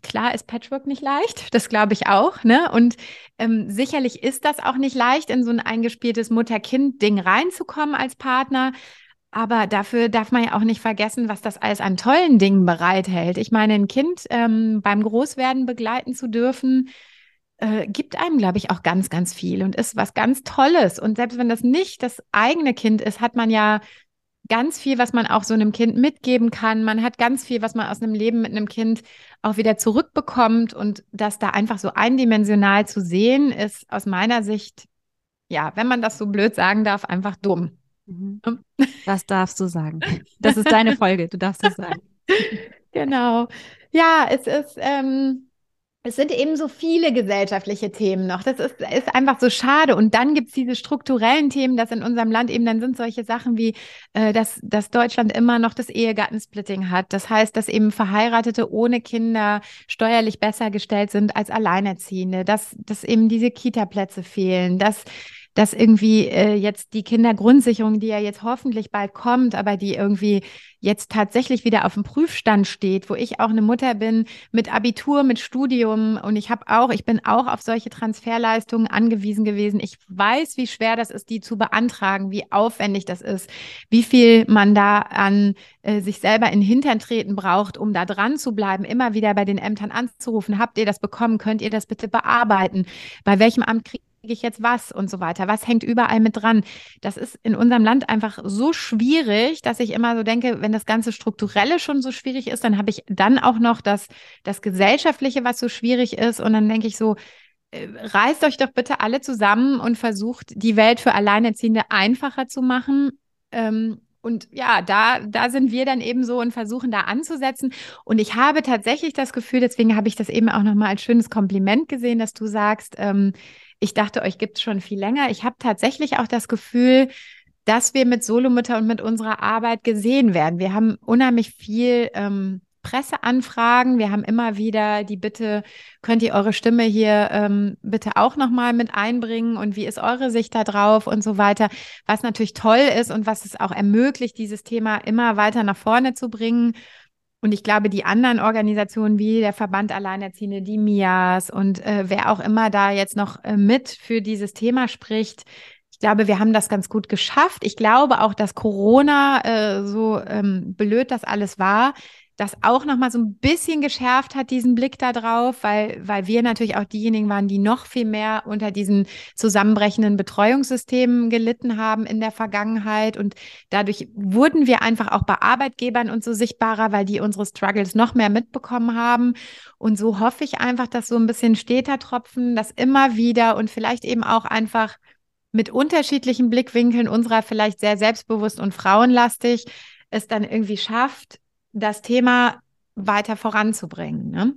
klar ist Patchwork nicht leicht, das glaube ich auch, ne? Und ähm, sicherlich ist das auch nicht leicht, in so ein eingespieltes Mutter-Kind-Ding reinzukommen als Partner. Aber dafür darf man ja auch nicht vergessen, was das alles an tollen Dingen bereithält. Ich meine, ein Kind ähm, beim Großwerden begleiten zu dürfen, äh, gibt einem, glaube ich, auch ganz, ganz viel und ist was ganz Tolles. Und selbst wenn das nicht das eigene Kind ist, hat man ja ganz viel, was man auch so einem Kind mitgeben kann. Man hat ganz viel, was man aus einem Leben mit einem Kind auch wieder zurückbekommt. Und das da einfach so eindimensional zu sehen, ist aus meiner Sicht, ja, wenn man das so blöd sagen darf, einfach dumm. Mhm. Das darfst du sagen. Das ist deine Folge, du darfst es sagen. Genau. Ja, es ist. Ähm, es sind eben so viele gesellschaftliche Themen noch. Das ist, ist einfach so schade. Und dann gibt es diese strukturellen Themen, dass in unserem Land eben dann sind solche Sachen wie, äh, dass, dass Deutschland immer noch das Ehegattensplitting hat. Das heißt, dass eben Verheiratete ohne Kinder steuerlich besser gestellt sind als Alleinerziehende, dass, dass eben diese Kita-Plätze fehlen, dass dass irgendwie äh, jetzt die Kindergrundsicherung, die ja jetzt hoffentlich bald kommt, aber die irgendwie jetzt tatsächlich wieder auf dem Prüfstand steht, wo ich auch eine Mutter bin mit Abitur, mit Studium und ich habe auch, ich bin auch auf solche Transferleistungen angewiesen gewesen. Ich weiß, wie schwer das ist, die zu beantragen, wie aufwendig das ist, wie viel man da an äh, sich selber in Hintern treten braucht, um da dran zu bleiben, immer wieder bei den Ämtern anzurufen. Habt ihr das bekommen? Könnt ihr das bitte bearbeiten? Bei welchem Amt kriegt ich jetzt was und so weiter? Was hängt überall mit dran? Das ist in unserem Land einfach so schwierig, dass ich immer so denke, wenn das ganze Strukturelle schon so schwierig ist, dann habe ich dann auch noch das, das Gesellschaftliche, was so schwierig ist. Und dann denke ich so, äh, reißt euch doch bitte alle zusammen und versucht, die Welt für Alleinerziehende einfacher zu machen. Ähm, und ja, da, da sind wir dann eben so und versuchen da anzusetzen. Und ich habe tatsächlich das Gefühl, deswegen habe ich das eben auch nochmal als schönes Kompliment gesehen, dass du sagst, ähm, ich dachte, euch gibt es schon viel länger. Ich habe tatsächlich auch das Gefühl, dass wir mit Solomutter und mit unserer Arbeit gesehen werden. Wir haben unheimlich viel ähm, Presseanfragen. Wir haben immer wieder die Bitte, könnt ihr eure Stimme hier ähm, bitte auch nochmal mit einbringen und wie ist eure Sicht da drauf und so weiter. Was natürlich toll ist und was es auch ermöglicht, dieses Thema immer weiter nach vorne zu bringen. Und ich glaube, die anderen Organisationen wie der Verband Alleinerziehende, die MIAS und äh, wer auch immer da jetzt noch äh, mit für dieses Thema spricht, ich glaube, wir haben das ganz gut geschafft. Ich glaube auch, dass Corona, äh, so ähm, blöd das alles war, das auch nochmal so ein bisschen geschärft hat, diesen Blick da drauf, weil, weil wir natürlich auch diejenigen waren, die noch viel mehr unter diesen zusammenbrechenden Betreuungssystemen gelitten haben in der Vergangenheit. Und dadurch wurden wir einfach auch bei Arbeitgebern und so sichtbarer, weil die unsere Struggles noch mehr mitbekommen haben. Und so hoffe ich einfach, dass so ein bisschen steter Tropfen, dass immer wieder und vielleicht eben auch einfach mit unterschiedlichen Blickwinkeln unserer vielleicht sehr selbstbewusst und frauenlastig es dann irgendwie schafft, das Thema weiter voranzubringen. Ne?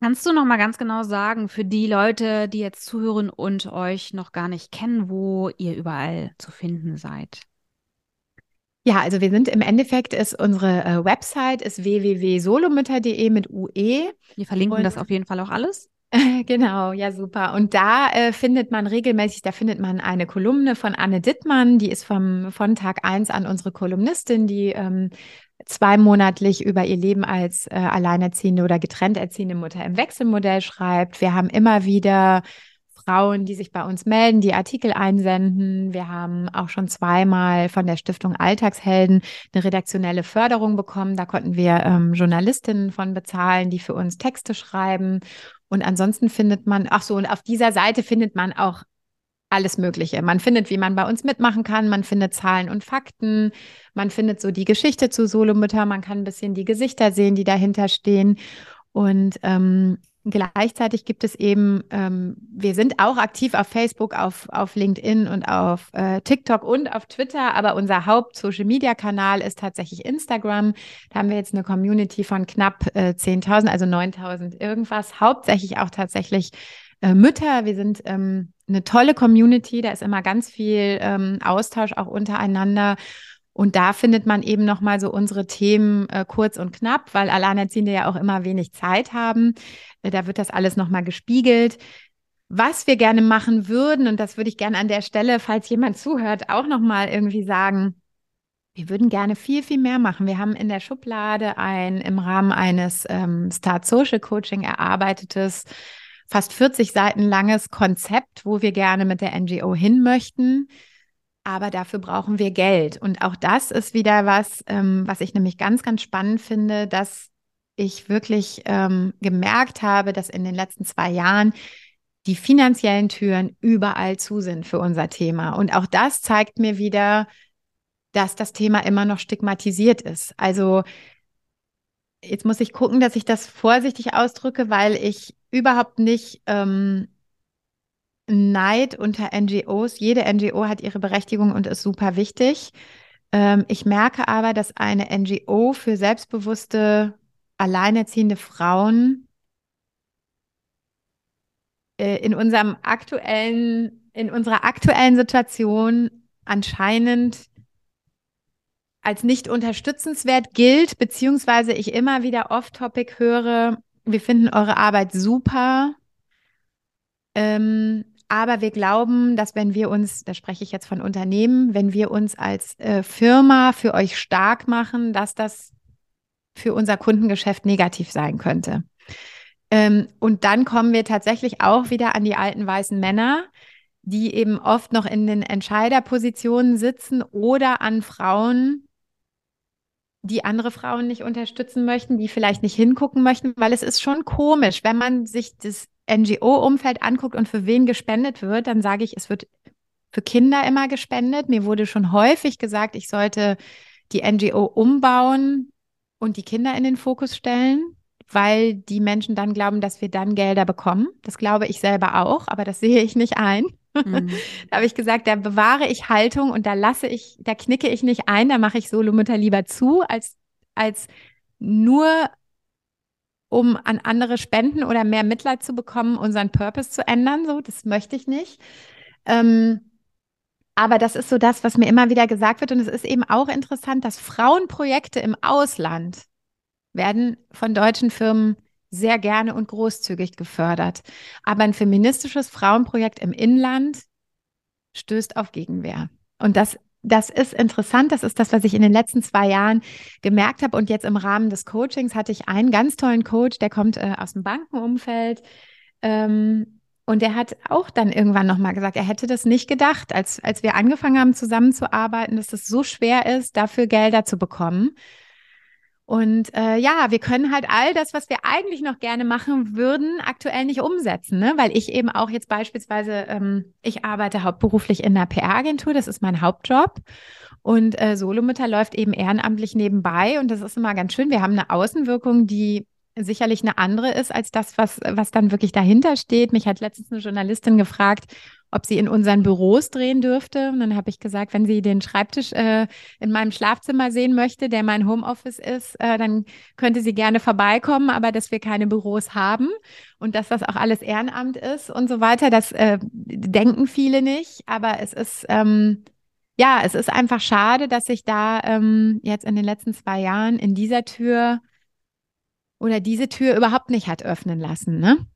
Kannst du noch mal ganz genau sagen, für die Leute, die jetzt zuhören und euch noch gar nicht kennen, wo ihr überall zu finden seid? Ja, also wir sind im Endeffekt ist unsere äh, Website ist www.solomütter.de mit UE. Wir verlinken und das auf jeden Fall auch alles. Genau, ja, super. Und da äh, findet man regelmäßig, da findet man eine Kolumne von Anne Dittmann, die ist vom, von Tag eins an unsere Kolumnistin, die ähm, zweimonatlich über ihr Leben als äh, alleinerziehende oder getrennt erziehende Mutter im Wechselmodell schreibt. Wir haben immer wieder Frauen, die sich bei uns melden, die Artikel einsenden. Wir haben auch schon zweimal von der Stiftung Alltagshelden eine redaktionelle Förderung bekommen. Da konnten wir ähm, Journalistinnen von bezahlen, die für uns Texte schreiben. Und ansonsten findet man, ach so, und auf dieser Seite findet man auch alles Mögliche. Man findet, wie man bei uns mitmachen kann, man findet Zahlen und Fakten, man findet so die Geschichte zu Solomütter, man kann ein bisschen die Gesichter sehen, die dahinter stehen. Und ähm, Gleichzeitig gibt es eben, ähm, wir sind auch aktiv auf Facebook, auf, auf LinkedIn und auf äh, TikTok und auf Twitter, aber unser Haupt-Social-Media-Kanal ist tatsächlich Instagram. Da haben wir jetzt eine Community von knapp äh, 10.000, also 9.000 irgendwas, hauptsächlich auch tatsächlich äh, Mütter. Wir sind ähm, eine tolle Community, da ist immer ganz viel ähm, Austausch auch untereinander. Und da findet man eben nochmal so unsere Themen äh, kurz und knapp, weil Alleinerziehende ja auch immer wenig Zeit haben. Äh, da wird das alles nochmal gespiegelt. Was wir gerne machen würden, und das würde ich gerne an der Stelle, falls jemand zuhört, auch nochmal irgendwie sagen, wir würden gerne viel, viel mehr machen. Wir haben in der Schublade ein im Rahmen eines ähm, Start Social Coaching erarbeitetes, fast 40 Seiten langes Konzept, wo wir gerne mit der NGO hin möchten. Aber dafür brauchen wir Geld. Und auch das ist wieder was, ähm, was ich nämlich ganz, ganz spannend finde, dass ich wirklich ähm, gemerkt habe, dass in den letzten zwei Jahren die finanziellen Türen überall zu sind für unser Thema. Und auch das zeigt mir wieder, dass das Thema immer noch stigmatisiert ist. Also jetzt muss ich gucken, dass ich das vorsichtig ausdrücke, weil ich überhaupt nicht ähm, Neid unter NGOs. Jede NGO hat ihre Berechtigung und ist super wichtig. Ähm, ich merke aber, dass eine NGO für selbstbewusste, alleinerziehende Frauen äh, in unserem aktuellen, in unserer aktuellen Situation anscheinend als nicht unterstützenswert gilt, beziehungsweise ich immer wieder off-topic höre, wir finden eure Arbeit super. Ähm, aber wir glauben, dass wenn wir uns, da spreche ich jetzt von Unternehmen, wenn wir uns als äh, Firma für euch stark machen, dass das für unser Kundengeschäft negativ sein könnte. Ähm, und dann kommen wir tatsächlich auch wieder an die alten weißen Männer, die eben oft noch in den Entscheiderpositionen sitzen oder an Frauen, die andere Frauen nicht unterstützen möchten, die vielleicht nicht hingucken möchten, weil es ist schon komisch, wenn man sich das NGO-Umfeld anguckt und für wen gespendet wird, dann sage ich, es wird für Kinder immer gespendet. Mir wurde schon häufig gesagt, ich sollte die NGO umbauen und die Kinder in den Fokus stellen, weil die Menschen dann glauben, dass wir dann Gelder bekommen. Das glaube ich selber auch, aber das sehe ich nicht ein. Mhm. da habe ich gesagt, da bewahre ich Haltung und da lasse ich, da knicke ich nicht ein, da mache ich Solomütter lieber zu, als, als nur um an andere Spenden oder mehr Mitleid zu bekommen, unseren Purpose zu ändern. So, das möchte ich nicht. Ähm, aber das ist so das, was mir immer wieder gesagt wird. Und es ist eben auch interessant, dass Frauenprojekte im Ausland werden von deutschen Firmen sehr gerne und großzügig gefördert. Aber ein feministisches Frauenprojekt im Inland stößt auf Gegenwehr. Und das, das ist interessant. Das ist das, was ich in den letzten zwei Jahren gemerkt habe. Und jetzt im Rahmen des Coachings hatte ich einen ganz tollen Coach, der kommt äh, aus dem Bankenumfeld. Ähm, und der hat auch dann irgendwann nochmal gesagt, er hätte das nicht gedacht, als, als wir angefangen haben zusammenzuarbeiten, dass es so schwer ist, dafür Gelder zu bekommen. Und äh, ja, wir können halt all das, was wir eigentlich noch gerne machen würden, aktuell nicht umsetzen, ne? weil ich eben auch jetzt beispielsweise, ähm, ich arbeite hauptberuflich in einer PR-Agentur, das ist mein Hauptjob. Und äh, Solomütter läuft eben ehrenamtlich nebenbei und das ist immer ganz schön. Wir haben eine Außenwirkung, die sicherlich eine andere ist als das, was, was dann wirklich dahinter steht. Mich hat letztens eine Journalistin gefragt, ob sie in unseren Büros drehen dürfte. Und dann habe ich gesagt, wenn sie den Schreibtisch äh, in meinem Schlafzimmer sehen möchte, der mein Homeoffice ist, äh, dann könnte sie gerne vorbeikommen, aber dass wir keine Büros haben und dass das auch alles Ehrenamt ist und so weiter, das äh, denken viele nicht. Aber es ist ähm, ja, es ist einfach schade, dass sich da ähm, jetzt in den letzten zwei Jahren in dieser Tür oder diese Tür überhaupt nicht hat öffnen lassen, ne?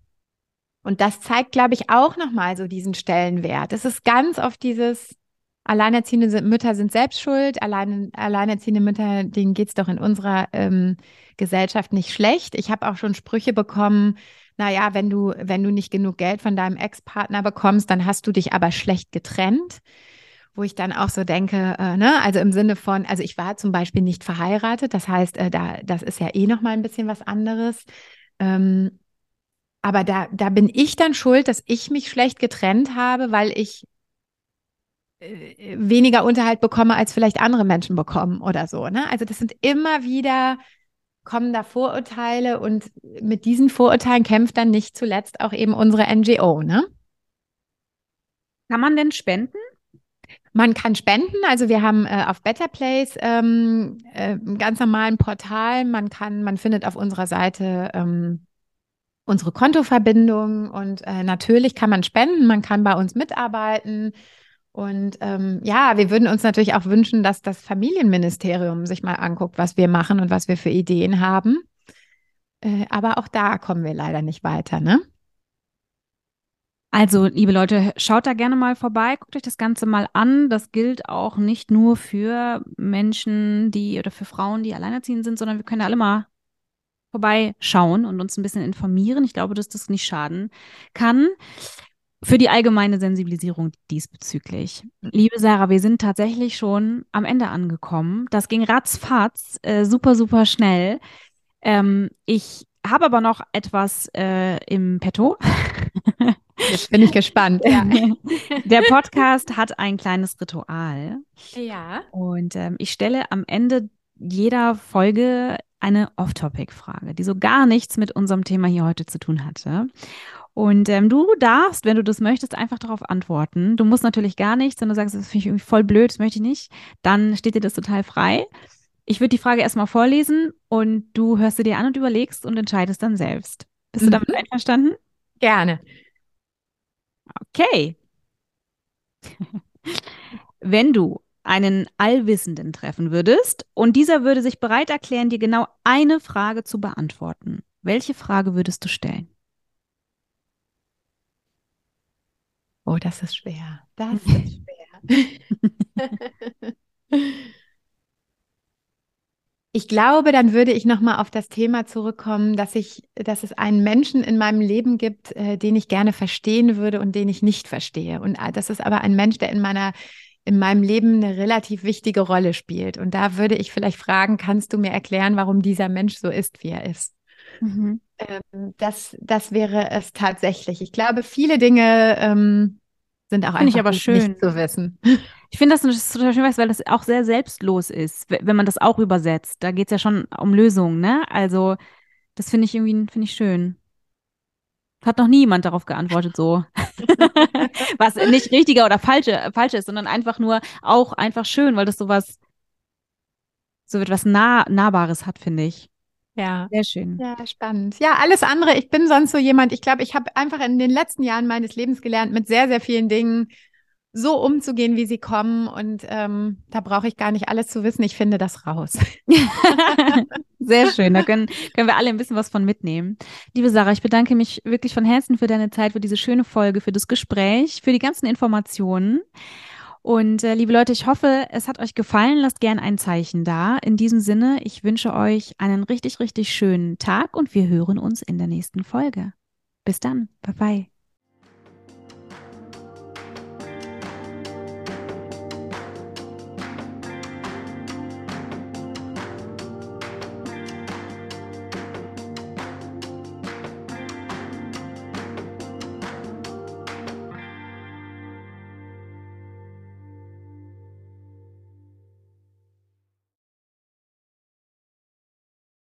Und das zeigt, glaube ich, auch nochmal so diesen Stellenwert. Es ist ganz oft dieses, alleinerziehende Mütter sind selbst schuld, allein, alleinerziehende Mütter, denen geht es doch in unserer ähm, Gesellschaft nicht schlecht. Ich habe auch schon Sprüche bekommen, naja, wenn du, wenn du nicht genug Geld von deinem Ex-Partner bekommst, dann hast du dich aber schlecht getrennt. Wo ich dann auch so denke, äh, ne, also im Sinne von, also ich war zum Beispiel nicht verheiratet, das heißt, äh, da, das ist ja eh nochmal ein bisschen was anderes. Ähm, aber da, da bin ich dann schuld, dass ich mich schlecht getrennt habe, weil ich äh, weniger Unterhalt bekomme, als vielleicht andere Menschen bekommen oder so. Ne? Also das sind immer wieder, kommen da Vorurteile und mit diesen Vorurteilen kämpft dann nicht zuletzt auch eben unsere NGO. Ne? Kann man denn spenden? Man kann spenden, also wir haben äh, auf Better Place ähm, äh, einen ganz normalen Portal. Man kann, man findet auf unserer Seite ähm, unsere Kontoverbindung und äh, natürlich kann man spenden, man kann bei uns mitarbeiten. Und ähm, ja, wir würden uns natürlich auch wünschen, dass das Familienministerium sich mal anguckt, was wir machen und was wir für Ideen haben. Äh, aber auch da kommen wir leider nicht weiter, ne? Also, liebe Leute, schaut da gerne mal vorbei, guckt euch das Ganze mal an. Das gilt auch nicht nur für Menschen, die oder für Frauen, die alleinerziehend sind, sondern wir können ja alle mal vorbeischauen und uns ein bisschen informieren. Ich glaube, dass das nicht schaden kann. Für die allgemeine Sensibilisierung diesbezüglich. Liebe Sarah, wir sind tatsächlich schon am Ende angekommen. Das ging ratzfatz, äh, super, super schnell. Ähm, ich habe aber noch etwas äh, im Petto. Jetzt bin ich gespannt. Ja. Der Podcast hat ein kleines Ritual. Ja. Und ähm, ich stelle am Ende jeder Folge eine Off-Topic-Frage, die so gar nichts mit unserem Thema hier heute zu tun hatte. Und ähm, du darfst, wenn du das möchtest, einfach darauf antworten. Du musst natürlich gar nichts, wenn du sagst, das finde ich irgendwie voll blöd, das möchte ich nicht, dann steht dir das total frei. Ich würde die Frage erstmal vorlesen und du hörst sie dir an und überlegst und entscheidest dann selbst. Bist mhm. du damit einverstanden? Gerne. Okay. wenn du einen Allwissenden treffen würdest und dieser würde sich bereit erklären, dir genau eine Frage zu beantworten. Welche Frage würdest du stellen? Oh, das ist schwer. Das ist schwer. ich glaube, dann würde ich noch mal auf das Thema zurückkommen, dass ich, dass es einen Menschen in meinem Leben gibt, äh, den ich gerne verstehen würde und den ich nicht verstehe. Und äh, das ist aber ein Mensch, der in meiner in meinem Leben eine relativ wichtige Rolle spielt. Und da würde ich vielleicht fragen, kannst du mir erklären, warum dieser Mensch so ist, wie er ist? Mhm. Ähm, das, das wäre es tatsächlich. Ich glaube, viele Dinge ähm, sind auch einfach aber schön. nicht zu wissen. Ich finde das, das total schön, weil das auch sehr selbstlos ist, wenn man das auch übersetzt. Da geht es ja schon um Lösungen, ne? Also, das finde ich irgendwie finde ich schön. Hat noch nie jemand darauf geantwortet, so. Was nicht richtiger oder falsche, falsch ist, sondern einfach nur auch einfach schön, weil das sowas, so etwas nah, Nahbares hat, finde ich. Ja. Sehr schön. Ja, spannend. Ja, alles andere. Ich bin sonst so jemand, ich glaube, ich habe einfach in den letzten Jahren meines Lebens gelernt, mit sehr, sehr vielen Dingen so umzugehen, wie sie kommen. Und ähm, da brauche ich gar nicht alles zu wissen. Ich finde das raus. Sehr schön. Da können, können wir alle ein bisschen was von mitnehmen. Liebe Sarah, ich bedanke mich wirklich von Herzen für deine Zeit, für diese schöne Folge, für das Gespräch, für die ganzen Informationen. Und äh, liebe Leute, ich hoffe, es hat euch gefallen. Lasst gerne ein Zeichen da. In diesem Sinne, ich wünsche euch einen richtig, richtig schönen Tag und wir hören uns in der nächsten Folge. Bis dann. Bye bye.